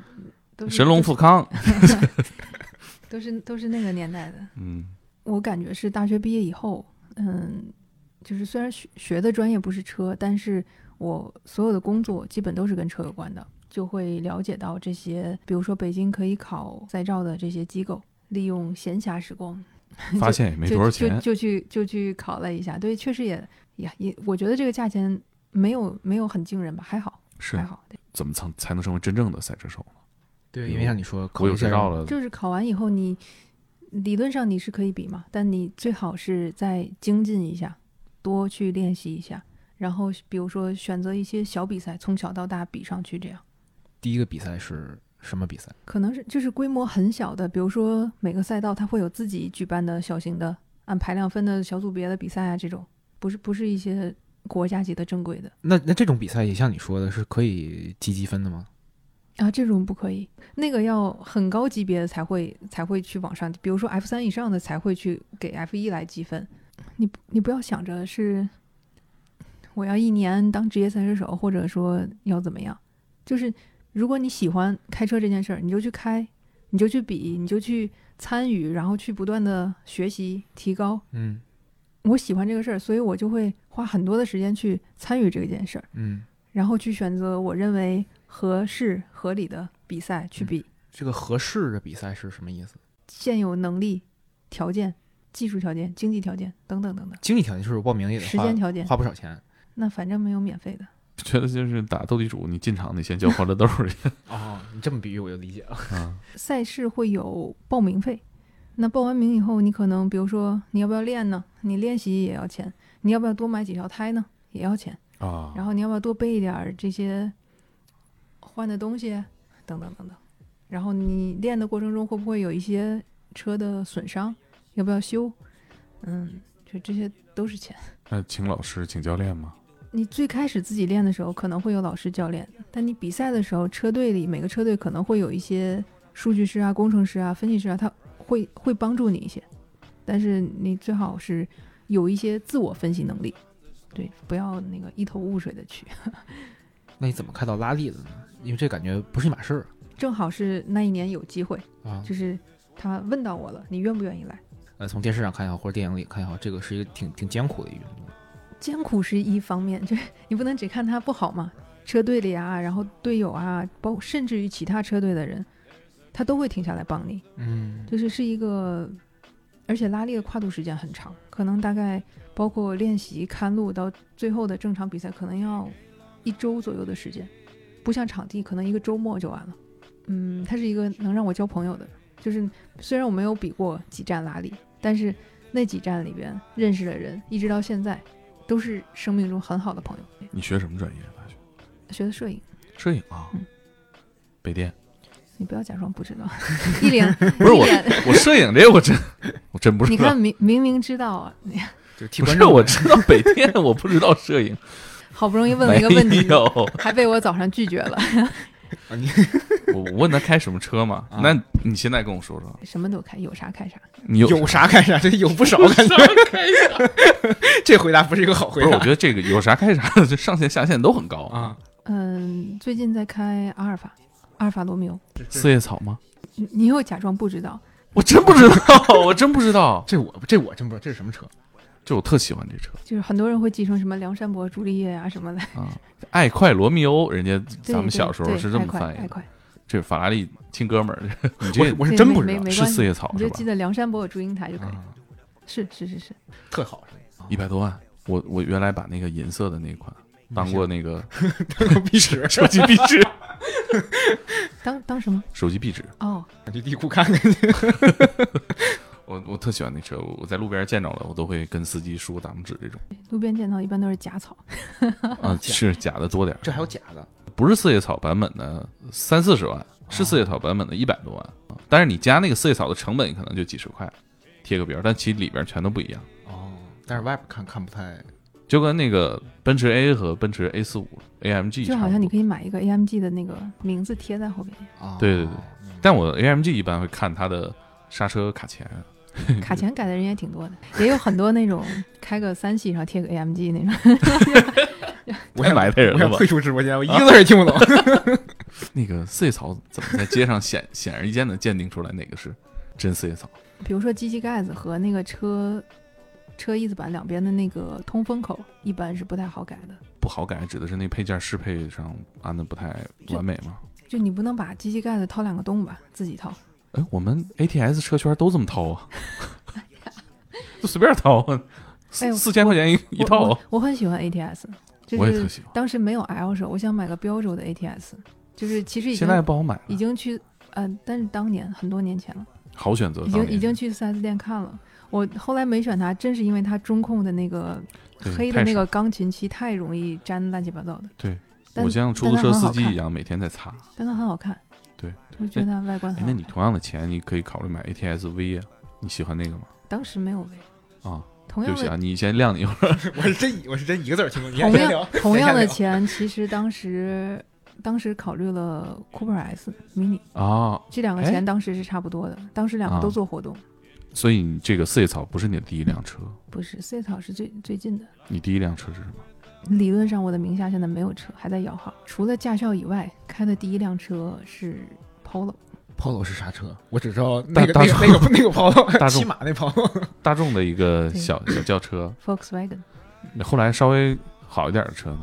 都是神龙富康，<laughs> 都是都是那个年代的。嗯我感觉是大学毕业以后，嗯，就是虽然学学的专业不是车，但是我所有的工作基本都是跟车有关的，就会了解到这些，比如说北京可以考赛照的这些机构，利用闲暇时光，<laughs> 发现也没就多少钱就，就去就去考了一下，对，确实也也也，我觉得这个价钱没有没有很惊人吧，还好是还好，怎么才才能成为真正的赛车手呢？对，因为像你说，我有考一下执照了，就是考完以后你理论上你是可以比嘛，但你最好是再精进一下，多去练习一下，然后比如说选择一些小比赛，从小到大比上去，这样第一个比赛是什么比赛？可能是就是规模很小的，比如说每个赛道它会有自己举办的小型的按排量分的小组别的比赛啊，这种不是不是一些国家级的正规的那那这种比赛也像你说的是可以积积分的吗？啊，这种不可以，那个要很高级别的才会才会去往上，比如说 F 三以上的才会去给 F 一来积分。你你不要想着是我要一年当职业赛车手，或者说要怎么样，就是如果你喜欢开车这件事儿，你就去开，你就去比，你就去参与，然后去不断的学习提高。嗯。我喜欢这个事儿，所以我就会花很多的时间去参与这件事儿，嗯，然后去选择我认为合适合理的比赛去比。这个合适的比赛是什么意思？现有能力条件、技术条件、经济条件等等等等，经济条件就是我报名也得花时间条件，花不少钱那反正没有免费的。<laughs> 觉得就是打斗地主，你进场得先交欢乐豆去 <laughs> 哦。你这么比喻我就理解了。啊。<laughs> 赛事会有报名费，那报完名以后，你可能比如说你要不要练呢？你练习也要钱，你要不要多买几条胎呢？也要钱。啊，然后你要不要多备一点儿这些换的东西，等等等等。然后你练的过程中会不会有一些车的损伤？要不要修？嗯，就这些都是钱。那请老师请教练吗？你最开始自己练的时候，可能会有老师教练，但你比赛的时候，车队里每个车队可能会有一些数据师啊、工程师啊、分析师啊，他会会帮助你一些。但是你最好是有一些自我分析能力，对，不要那个一头雾水的去。<laughs> 那你怎么看到拉力的呢？因为这感觉不是一码事儿正好是那一年有机会，啊。就是他问到我了，你愿不愿意来？呃，从电视上看也好，或者电影里看也好，这个是一个挺挺艰苦的一个运动。艰苦是一方面，就是你不能只看他不好嘛。车队里啊，然后队友啊，包甚至于其他车队的人，他都会停下来帮你。嗯就是是一个，而且拉力的跨度时间很长，可能大概包括练习、看路到最后的正常比赛，可能要一周左右的时间，不像场地可能一个周末就完了。嗯，它是一个能让我交朋友的，就是虽然我没有比过几站拉力，但是那几站里边认识的人，一直到现在都是生命中很好的朋友。你学什么专业？大学学的摄影，摄影啊嗯，北电。你不要假装不知道，<laughs> 一脸不是我，我摄影这我真我真不知道你看。明明明知道啊，你就替不是观众们我知道北电，我不知道摄影。好不容易问了一个问题还被我早上拒绝了。啊你我我问他开什么车嘛？啊那你现在跟我说说，什么都开，有啥开啥。你有有啥开啥，<laughs> 这有不少感觉。<laughs> 这回答不是一个好不是，我答觉得这个有啥开啥，这上限下限都很高。啊。嗯，最近在开阿尔法，阿尔法罗密欧。四叶草吗？你你又假装不知道，我真不知道，我真不知道。这我这我真不知道这是什么车。就我特喜欢这车就是很多人会记成什么梁山伯、朱丽叶啊什么的。啊，爱快罗密欧，人家咱们小时候是这么翻译的。爱快，这是法拉利亲哥们儿，<laughs> 你这我是真不知道是没没没关系四叶草是吧你就记？得梁山伯有祝英台就可以。啊，是是是是，特好。一百多万，我我原来把那个银色的那款当过那个 <laughs> 当壁纸，<laughs> 手机壁纸，当当什么？手机壁纸。哦，去地库看看去。我我特喜欢那车，我我在路边见着了，我都会跟司机竖个大拇指这种。路边见到一般都是假草。啊，<laughs> 是假的多点儿，这还有假的，不是四叶草版本的三四十万，是四叶草版本的一百多万啊。但是你加那个四叶草的成本可能就几十块，贴个标，但其实里边全都不一样。哦，但是外边看看不太就跟那个奔驰 A 和奔驰 A 四五 AMG 就好像你可以，买一个 AMG 的那个名字贴在后边，啊。对对对但我 AMG 一般会看它的刹车卡钳，卡钳改的人也挺多的，也有很多那种开个三系上贴个 AMG 那种。<laughs> 我想太埋汰人了吧退出直播间，我一个字也听不懂。<laughs> 那个四叶草怎么在街上显显而易见的鉴定出来哪个是真四叶草？比如说机器盖子和那个车车翼子板两边的那个通风口，一般是不太好改的。不好改，指的是那配件适配上安的不太完美吗？就你不能把机器盖子掏两个洞吧，自己掏。哎，我们 ATS 车圈都这么掏啊，<laughs> 就随便掏四四千块钱一一套我我，我很喜欢 ATS，就是我也特喜欢。当时没有 L 手，我想买个标轴的 ATS，就是其实已现在经不好买了，已经去，嗯、但是当年很多年前了，好选择，已经已经去 4S 店看了。我后来没选它，真是因为它中控的那个黑的那个钢琴漆太容易粘乱七八糟的。对，我像出租车司机一样，每天在擦。但它很好看。对，我觉得它外观哎很。那你同样的钱，你可以考虑买 ATS V 啊，你喜欢那个吗？当时没有 V，啊，同样的对不起啊，你先晾你一会儿。<laughs> 我是真我是真一个字儿听不懂。同样同样的钱，其实当时当时考虑了 Cooper S Mini 啊，这两个哎钱当时是差不多的，当时两个啊都做活动，所以你这个四叶草不是你的第一辆车，不是四叶草是最最近的。你第一辆车是什么？理论上我的名下现在没有车，还在摇号。除了驾校以外，开的第一辆车是 Polo。Polo 是啥车？我只知道那个大那个那个那个 Polo，<laughs> 大众骑马那 Polo。大众的一个小小轿车，<laughs> Volkswagen 后来稍微好一点的车呢，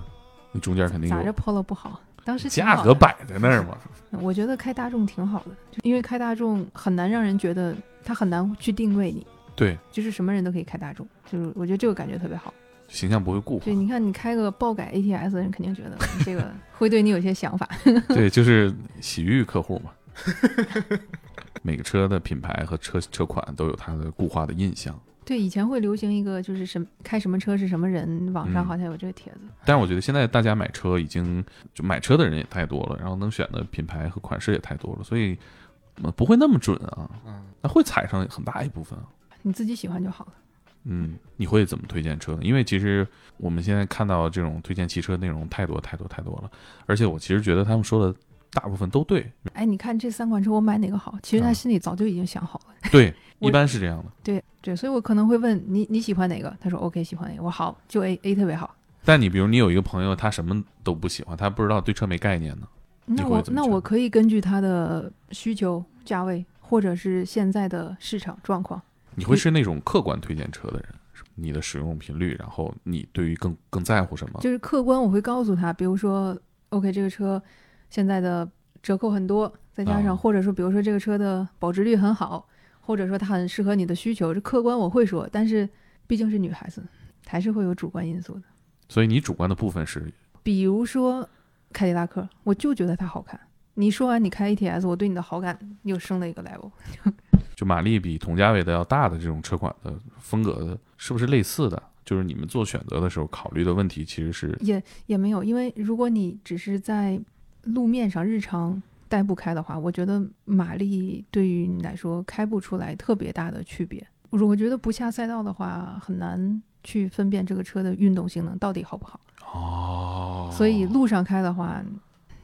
你中间肯定咋着 Polo 不好？当时价格摆在那儿嘛。我觉得开大众挺好的，就因为开大众很难让人觉得它很难去定位你，对，就是什么人都可以开大众，就是我觉得这个感觉特别好。形象不会固化对。你看，你开个爆改 ATS 的人肯定觉得这个 <laughs> 会对你有些想法。对，就是洗浴客户嘛。<laughs> 每个车的品牌和车车款都有它的固化的印象，对，以前会流行一个就是什么开什么车是什么人，网上嗯好像有这个帖子。但是我觉得现在大家买车已经就买车的人也太多了，然后能选的品牌和款式也太多了，所以呃不会那么准啊，嗯，那会踩上很大一部分啊。你自己喜欢就好了。嗯，你会怎么推荐车呢？因为其实我们现在看到这种推荐汽车内容太多太多太多了，而且我其实觉得他们说的大部分都对，哎，你看这三款车我买哪个好？其实他啊心里早就已经想好了。<laughs> <laughs> 对，一般是这样的。对对，所以我可能会问你你喜欢哪个？他说 OK 喜欢 A，我好就 A A 特别好。但你比如你有一个朋友，他什么都不喜欢，他不知道对车没概念呢。那我那我可以根据他的需求、价位，或者是现在的市场状况，你会是那种客观推荐车的人，你的使用频率，然后你对于更更在乎什么？就是客观我会告诉他，比如说 OK 这个车现在的折扣很多，再加啊上或者说比如说这个车的保值率很好，或者说它很适合你的需求，这客观我会说，但是毕竟是女孩子，还是会有主观因素的。所以你主观的部分是比如说凯迪拉克，我就觉得它好看。你说完你开 ATS，我对你的好感又升了一个 level。<laughs> 就马力比同价位的要大的这种车款的风格的，是不是类似的？就是你们做选择的时候考虑的问题其实是也也没有，因为如果你只是在路面上日常代步开的话，我觉得马力对于你来说开不出来特别大的区别。如果觉得不下赛道的话，很难去分辨这个车的运动性能到底好不好。哦，所以路上开的话，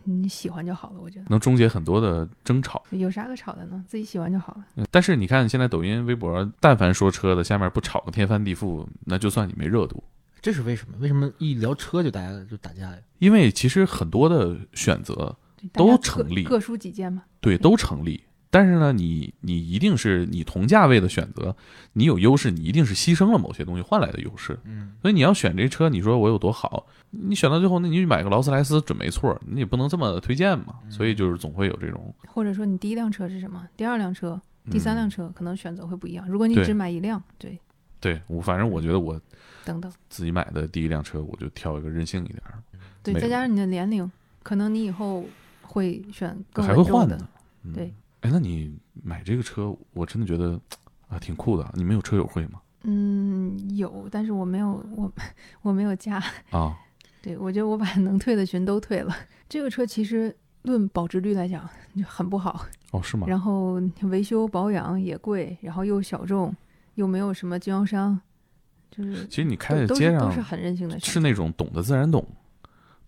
你喜欢就好了。我觉得能终结很多的争吵。有啥可吵的呢？自己喜欢就好了。但是你看现在抖音、微博，但凡说车的，下面不吵个天翻地覆，那就算你没热度。这是为什么？为什么一聊车就大家就打架呀？因为其实很多的选择都成立各抒己见嘛。对都成立，但是呢，你你一定是你同价位的选择，你有优势，你一定是牺牲了某些东西换来的优势。嗯，所以你要选这车，你说我有多好？你选到最后，那你买个劳斯莱斯准没错，你也不能这么推荐嘛。所以就是总会有这种或者说你第一辆车是什么？第二辆车、第三辆嗯车可能选择会不一样。如果你只买一辆，对，对我，反正我觉得我等等，自己买的第一辆车，我就挑一个任性一点儿，对，再加上你的年龄，可能你以后会选更还会换的对，哎，那你买这个车，我真的觉得啊挺酷的。你们有车友会吗？嗯，有，但是我没有，我我没有加。啊，<laughs> 对，我觉得我把能退的群都退了。这个车其实论保值率来讲就很不好，哦是吗？然后维修保养也贵，然后又小众，又没有什么经销商，就是其实你开在街上是都是很任性的。是那种懂的自然懂，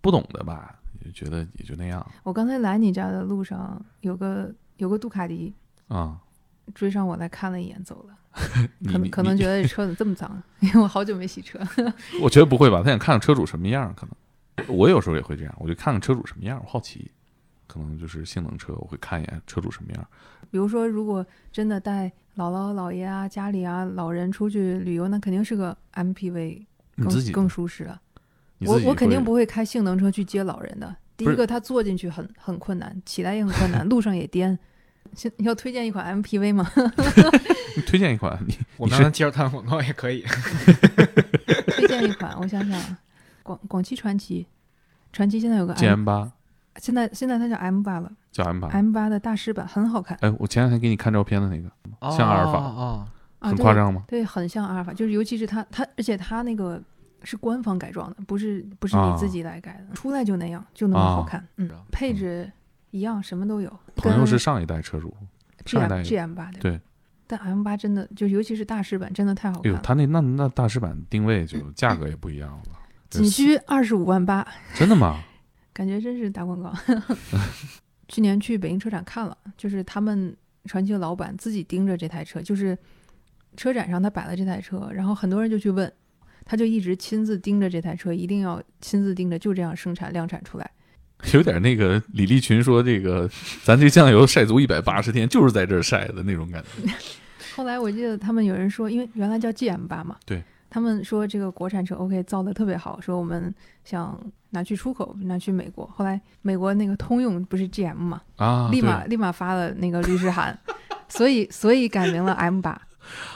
不懂的吧，也觉得也就那样我刚才来你家的路上，有个有个杜卡迪啊。追上我来看了一眼，走了。<laughs> 可能可能觉得这车怎么这么脏，因为我好久没洗车。<laughs> 我觉得不会吧？他想看看车主什么样，可能我有时候也会这样，我就看看车主什么样，我好奇。可能就是性能车，我会看一眼车主什么样。比如说，如果真的带姥姥姥爷啊、家里啊老人出去旅游，那肯定是个 MPV 更更舒适了。你自己我我肯定不会开性能车去接老人的。第一个，他坐进去很很困难，起来也很困难，<laughs> 路上也颠。要推荐一款 MPV 吗？你 <laughs> 推荐一款，你我你是们让他接着谈广告也可以。<laughs> 推荐一款，我想想啊，广广汽传祺，传祺现在有个 GM 八现在现在它叫 M 八了叫 M 八。，M 八的大师版很好看哎，我前两天给你看照片的那个，像阿尔法啊，很夸张吗？对，很像阿尔法，就是尤其是它它，而且它那个是官方改装的，不是不是你啊自己来改的，出来就那样，就那么好啊看。嗯，配置一样，什么都有。朋友是上一代车主，G 上一 M 代 G M 八对对但 M 八真的就尤其是大师版真的太好哎呦，看了，它那那那大师版定位就价格也不一样了，仅需二十五万八，真的吗？<laughs> 感觉真是打广告。<laughs> 去年去北京车展看了，就是他们传奇的老板自己盯着这台车，就是车展上他摆了这台车，然后很多人就去问，他就一直亲自盯着这台车，一定要亲自盯着，就这样生产量产出来。<laughs> 有点那个李立群说这个，咱这酱油晒足一百八十天，就是在这儿晒的那种感觉。<laughs> 后来我记得他们有人说，因为原来叫 GM 八嘛，对，他们说这个国产车 OK 造的特别好，说我们想拿去出口，拿去美国。后来美国那个通用不是 GM 嘛，啊，立马立马发了那个律师函，所以所以改名了 M 八。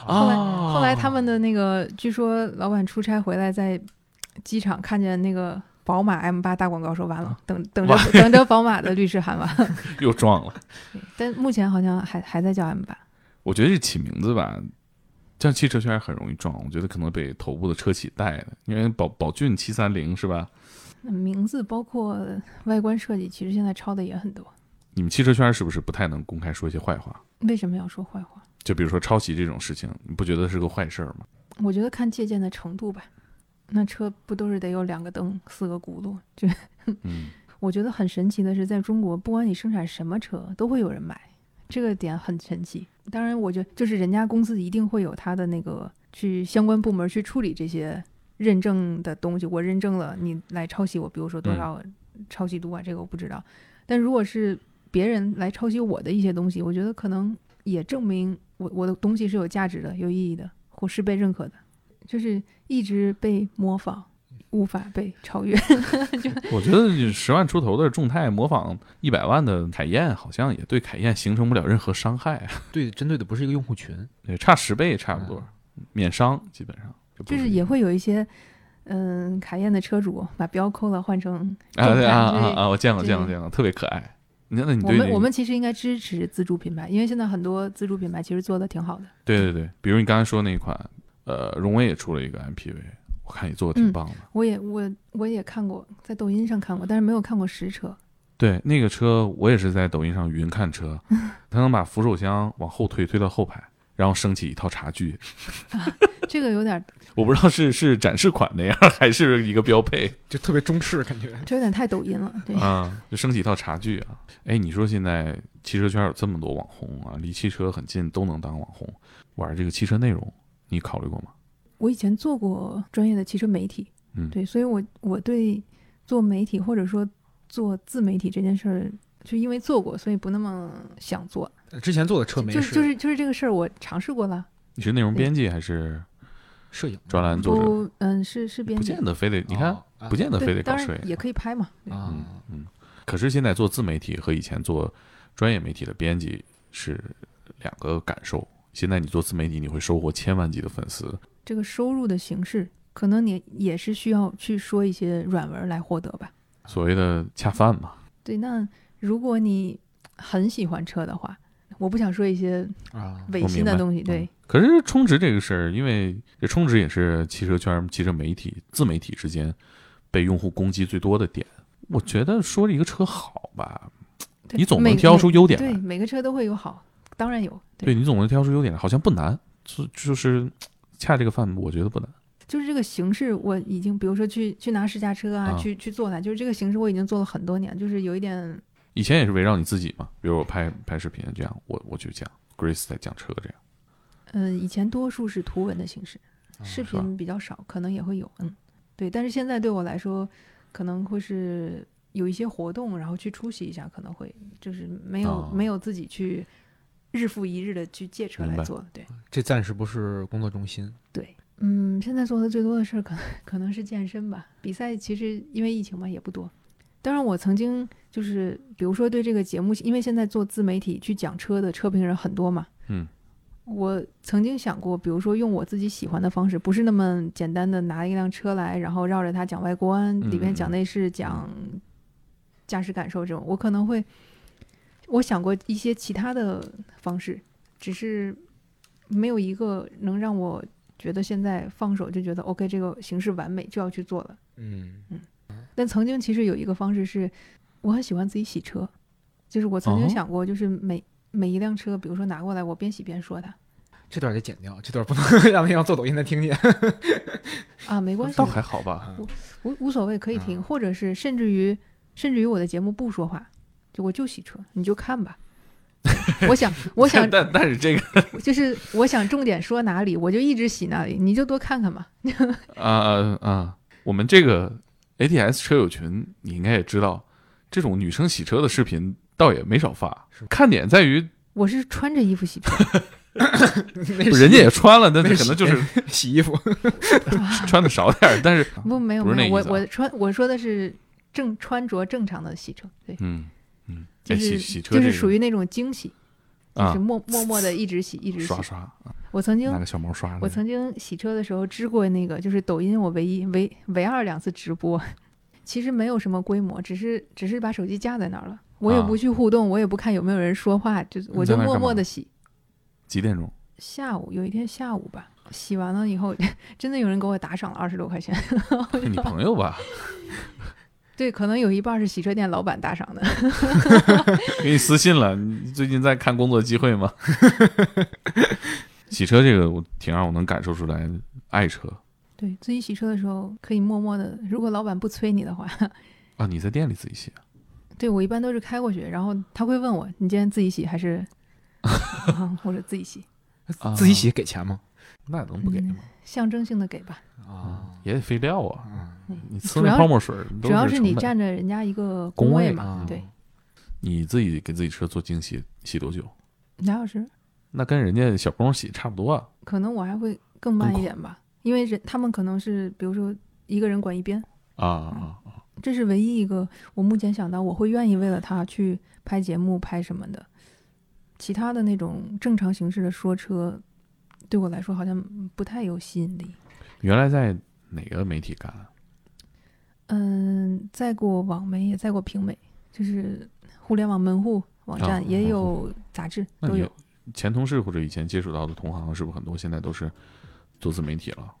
后来啊后来他们的那个，据说老板出差回来，在机场看见那个宝马 M 八大广告，说完了，等等着等着宝马的律师函吧。又撞了。但目前好像还还在叫 M 八。我觉得这起名字吧，像汽车圈很容易撞，我觉得可能被头部的车企带的，因为宝宝骏七三零是吧？那名字包括外观设计，其实现在抄的也很多。你们汽车圈是不是不太能公开说一些坏话？为什么要说坏话？就比如说抄袭这种事情，你不觉得是个坏事儿吗？我觉得看借鉴的程度吧。那车不都是得有两个灯、四个轱辘？就嗯，<laughs> 我觉得很神奇的是，在中国，不管你生产什么车，都会有人买，这个点很神奇。当然，我觉得就是人家公司一定会有他的那个去相关部门去处理这些认证的东西。我认证了，你来抄袭我，比如说多少抄袭度啊，这个我不知道。但如果是别人来抄袭我的一些东西，我觉得可能也证明我我的东西是有价值的、有意义的，或是被认可的，就是一直被模仿，无法被超越。<laughs> <laughs> 我觉得十万出头的众泰模仿一百万的凯宴，好像也对凯宴形成不了任何伤害啊，<laughs> 对，针对的不是一个用户群，对，差十倍差不多，免伤基本上就就是也会有一些，嗯，凯宴的车主把标抠了换成啊啊啊啊！我见过见过见过，特别可爱。你看，那你我对我们我们其实应该支持自主品牌，因为现在很多自主品牌其实做的挺好的。对对对，比如你刚才说那款，呃，荣威也出了一个 MPV，我看你做的挺嗯棒的。我也我我也看过，在抖音上看过，但是没有看过实车。对，那个车我也是在抖音上云看车，<laughs> 它能把扶手箱往后推，推到后排，然后升起一套茶具。<laughs> <laughs> 这个有点，我不知道是是展示款那样，还是一个标配就特别中式感觉。这有点太抖音了。对，啊，就升起一套茶具啊。哎，你说现在汽车圈有这么多网红啊，离汽车很近，都能当网红，玩这个汽车内容，你考虑过吗？我以前做过专业的汽车媒体，嗯对，所以我我对做媒体或者说做自媒体这件事儿，就因为做过，所以不那么想做。之前做的车媒就是就是就是这个事儿，我尝试过了。你是内容编辑还是摄影专栏作者？不，嗯，是是编辑不，见得非得，你看哦啊不见得非，得搞摄影也可以拍嘛。嗯，嗯，可是现在做自媒体和以前做专业媒体的编辑是两个感受。现在你做自媒体，你会收获千万级的粉丝，这个收入的形式，可能你也是需要去说一些软文来获得吧。所谓的恰饭嘛。对，那如果你很喜欢车的话，我不想说一些啊，违心的东西。对嗯，可是充值这个事儿，因为这充值也是汽车圈、汽车媒体、自媒体之间被用户攻击最多的点。我觉得说一个车好吧，你总能挑出优点对，来。每个车都会有好，当然有。对你总能挑出优点来，好像不难，就就是恰这个饭，我觉得不难。就是这个形式，我已经比如说去去拿试驾车啊，啊去去做它，就是这个形式我已经做了很多年，就是有一点以前也是围绕你自己嘛，比如我拍拍视频这样，我我就讲 Grace 在讲车这样。嗯，以前多数是图文的形式，视频比较少，可能也会有，嗯，对。但是现在对我来说，可能会是有一些活动，然后去出席一下，可能会就是没有、哦没有自己去日复一日的去借车来做，对这暂时不是工作重心。对。嗯，现在做的最多的事儿可能可能是健身吧。比赛其实因为疫情嘛也不多。当然，我曾经就是比如说对这个节目，因为现在做自媒体去讲车的车评人很多嘛，嗯，我曾经想过，比如说用我自己喜欢的方式，不是那么简单的拿一辆车来，然后绕着它讲外观，里面讲内饰、讲驾驶感受这种，我可能会，我想过一些其他的方式，只是没有一个能让我觉得现在放手就觉得 OK，这个形式完美就要去做了。嗯嗯但曾经其实有一个方式是，我很喜欢自己洗车，就是我曾经哦想过，就是每、每一辆车，比如说拿过来，我边洗边说它。这段得剪掉，这段不能 <laughs> 让那样做抖音的听见。啊，没 <laughs> 关系倒，还好吧。无无所谓，可以听，嗯或者是甚至于甚至于我的节目不说话，就我就洗车，你就看吧。<laughs> 我想，我想 <laughs> 但但是这个就是我想重点说哪里，我就一直洗哪里，你就多看看吧。<laughs> 啊啊！我们这个 ATS 车友群，你应该也知道，这种女生洗车的视频倒也没少发。看点在于，我是穿着衣服洗车，人家也穿了，但那可能就是洗衣服，穿的少点儿，但是不没有不是没有，我那意思啊我穿我说的是正穿着正常的洗车，对，嗯就是就是属于那种惊喜，就啊是默默默的一直洗一直洗刷。刷，我曾经拿个小毛刷。我曾经洗车的时候支过那个，就是抖音我唯一唯唯二两次直播，其实没有什么规模，只是只是把手机架在那儿了，我也啊不去互动，我也不看有没有人说话，就我就默默的洗。几点钟？下午有一天下午吧，洗完了以后，<laughs> 真的有人给我打赏了二十多块钱。你朋友吧？<laughs> 对，可能有一半是洗车店老板打赏的。<laughs> 给你私信了，你最近在看工作机会吗？<laughs> 洗车这个，我挺让我能感受出来爱车对自己洗车的时候，可以默默的，如果老板不催你的话，啊！你在店里自己洗啊？<laughs> 对我一般都是开过去，然后他会问我，你今天自己洗还是、啊或者自己洗？啊自己洗给钱吗？那能不给吗？象征性的给吧。啊，也得废料啊！嗯你呲那主要泡沫水儿，主要是你占着人家一个工位位嘛，啊对，你自己给自己车做精洗，洗多久？俩小时，那跟人家小工洗差不多啊。可能我还会更慢一点吧，因为人他们可能是比如说一个人管一边，啊啊啊！这是唯一一个我目前想到我会愿意为了他去拍节目拍什么的，其他的那种正常形式的说车，对我来说好像不太有吸引力。原来在哪个媒体干啊？嗯，在过网媒，也在过平媒，就是互联网门户网啊站，也有杂志，都有。前同事或者以前接触到的同行，是不是很多现在都是做自媒体了？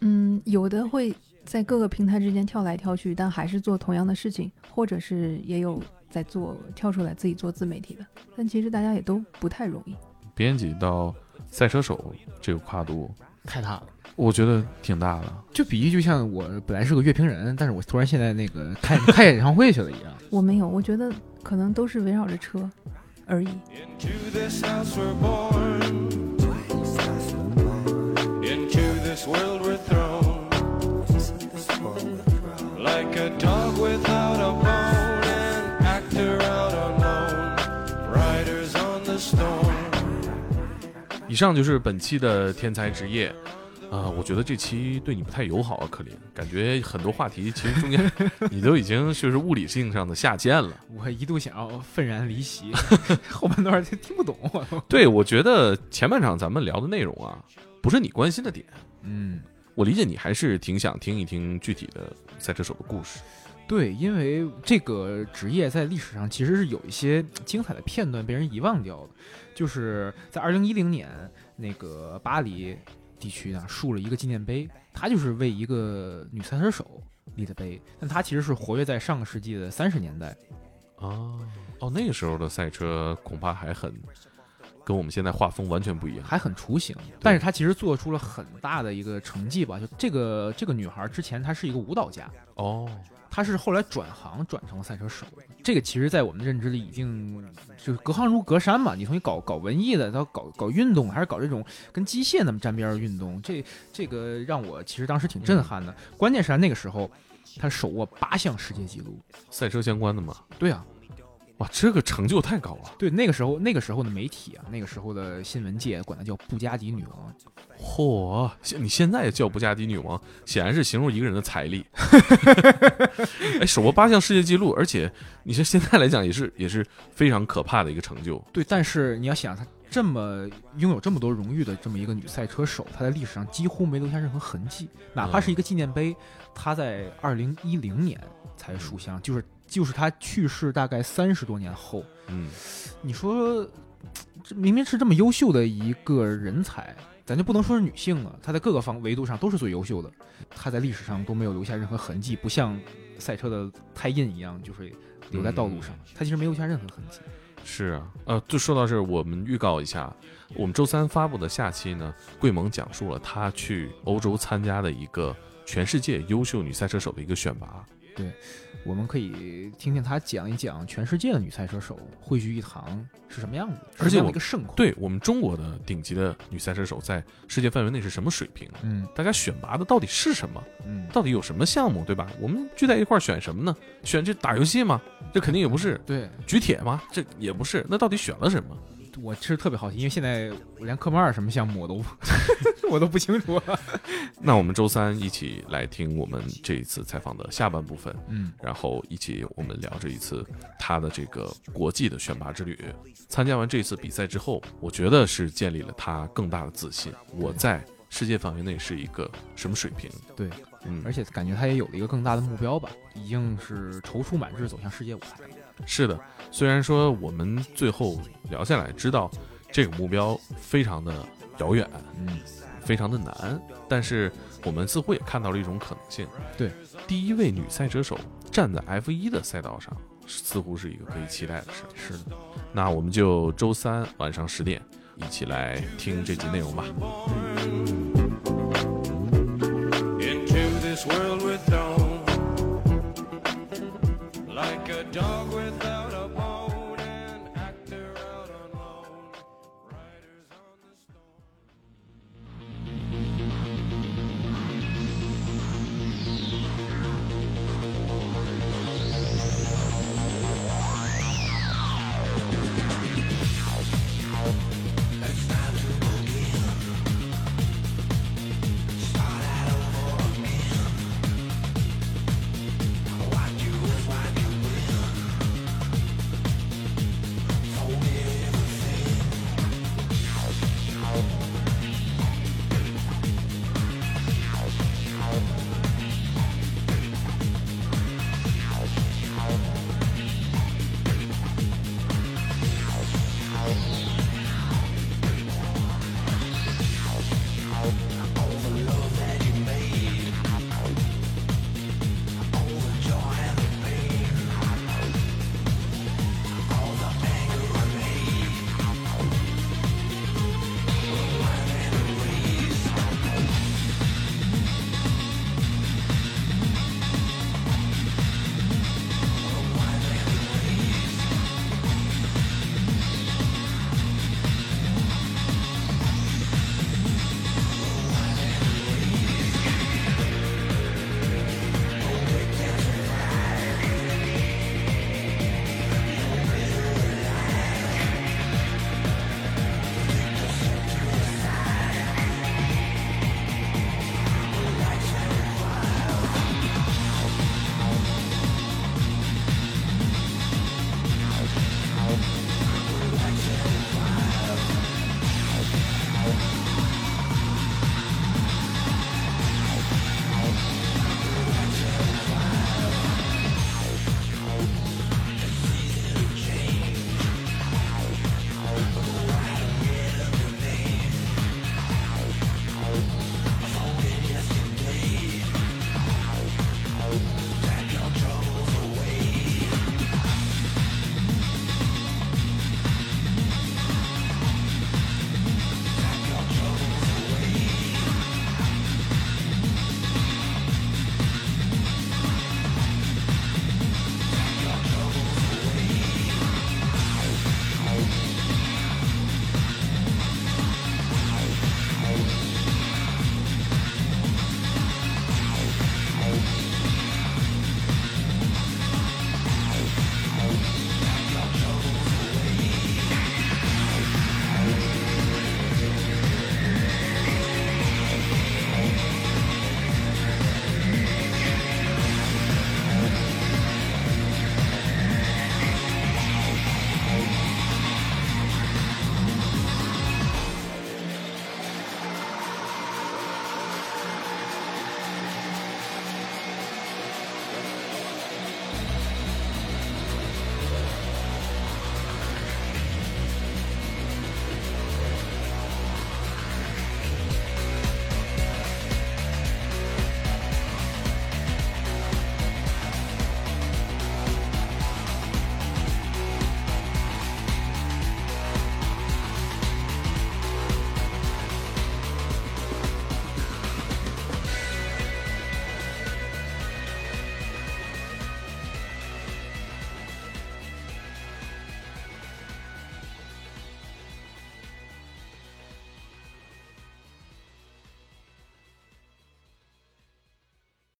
嗯，有的会在各个平台之间跳来跳去，但还是做同样的事情，或者是也有在做跳出来自己做自媒体的，但其实大家也都不太容易。编辑到赛车手这个跨度，太大了。我觉得挺大的。就比喻就像我本来是个乐评人，但是我突然现在那个开开演唱会去了一样。我没有，我觉得可能都是围绕着车而已。以上就是本期的天才职业。啊、我觉得这期对你不太友好啊，可林。感觉很多话题其实中间 <laughs> 你都已经就是物理性上的下贱了。我一度想要愤然离席，<laughs> 后半段就听不懂。<laughs> 对，我觉得前半场咱们聊的内容啊，不是你关心的点。嗯，我理解你还是挺想听一听具体的赛车手的故事。对，因为这个职业在历史上其实是有一些精彩的片段被人遗忘掉的，就是在二零一零年那个巴黎地区呢竖了一个纪念碑，它就是为一个女赛车手立的碑，但它其实是活跃在上个世纪的三十年代。哦哦，那个时候的赛车恐怕还很跟我们现在画风完全不一样。还很雏形，但是她其实做出了很大的一个成绩吧。就这个这个女孩之前她是一个舞蹈家，哦，她是后来转行转成了赛车手。这个其实，在我们的认知里已经就是隔行如隔山嘛。你从你搞搞文艺的，到搞搞运动，还是搞这种跟机械那么沾边儿的运动，这这个让我其实当时挺震撼的。关键是他那个时候，他手握八项世界纪录。赛车相关的嘛。对啊，哇，这个成就太高了。对那个时候那个时候的媒体啊，那个时候的新闻界管她叫布加迪女王。嚯，现你现在叫布加迪女王，显然是形容一个人的财力。<laughs> 哎，手握八项世界纪录，而且你说现在来讲也是也是非常可怕的一个成就。对，但是你要想，她这么拥有这么多荣誉的这么一个女赛车手，她在历史上几乎没留下任何痕迹，哪怕是一个纪念碑，她在二零一零年才书香，就是就是他去世大概三十多年后，嗯，你说这明明是这么优秀的一个人才，咱就不能说是女性了，她在各个方维度上都是最优秀的，她在历史上都没有留下任何痕迹，不像赛车的胎印一样，就是留在道路上，她其实没有留下任何痕迹。是啊，呃，就说到这儿，我们预告一下，我们周三发布的下期呢，桂萌讲述了她去欧洲参加的一个全世界优秀女赛车手的一个选拔。我们可以听听他讲一讲全世界的女赛车手汇聚一堂是什么样子，而且我一个盛况。，对我们中国的顶级的女赛车手在世界范围内是什么水平？嗯大家选拔的到底是什么？嗯，到底有什么项目，对吧？我们聚在一块儿选什么呢？选这打游戏吗？这肯定也不是。对举铁吗？这也不是。那到底选了什么？我其实特别好奇，因为现在我连科目二什么项目我都 <laughs> 我都不清楚。那我们周三一起来听我们这一次采访的下半部分，嗯然后一起我们聊这一次他的这个国际的选拔之旅。参加完这一次比赛之后，我觉得是建立了他更大的自信。我在世界范围内是一个什么水平？对，嗯，而且感觉他也有了一个更大的目标吧，已经是踌躇满志走向世界舞台了。是的，虽然说我们最后聊下来知道这个目标非常的遥远，嗯，非常的难，但是我们似乎也看到了一种可能性。对，第一位女赛车手站在 F 一的赛道上，似乎是一个可以期待的事。是的，那我们就周三晚上十点一起来听这集内容吧。Into this world with dawn.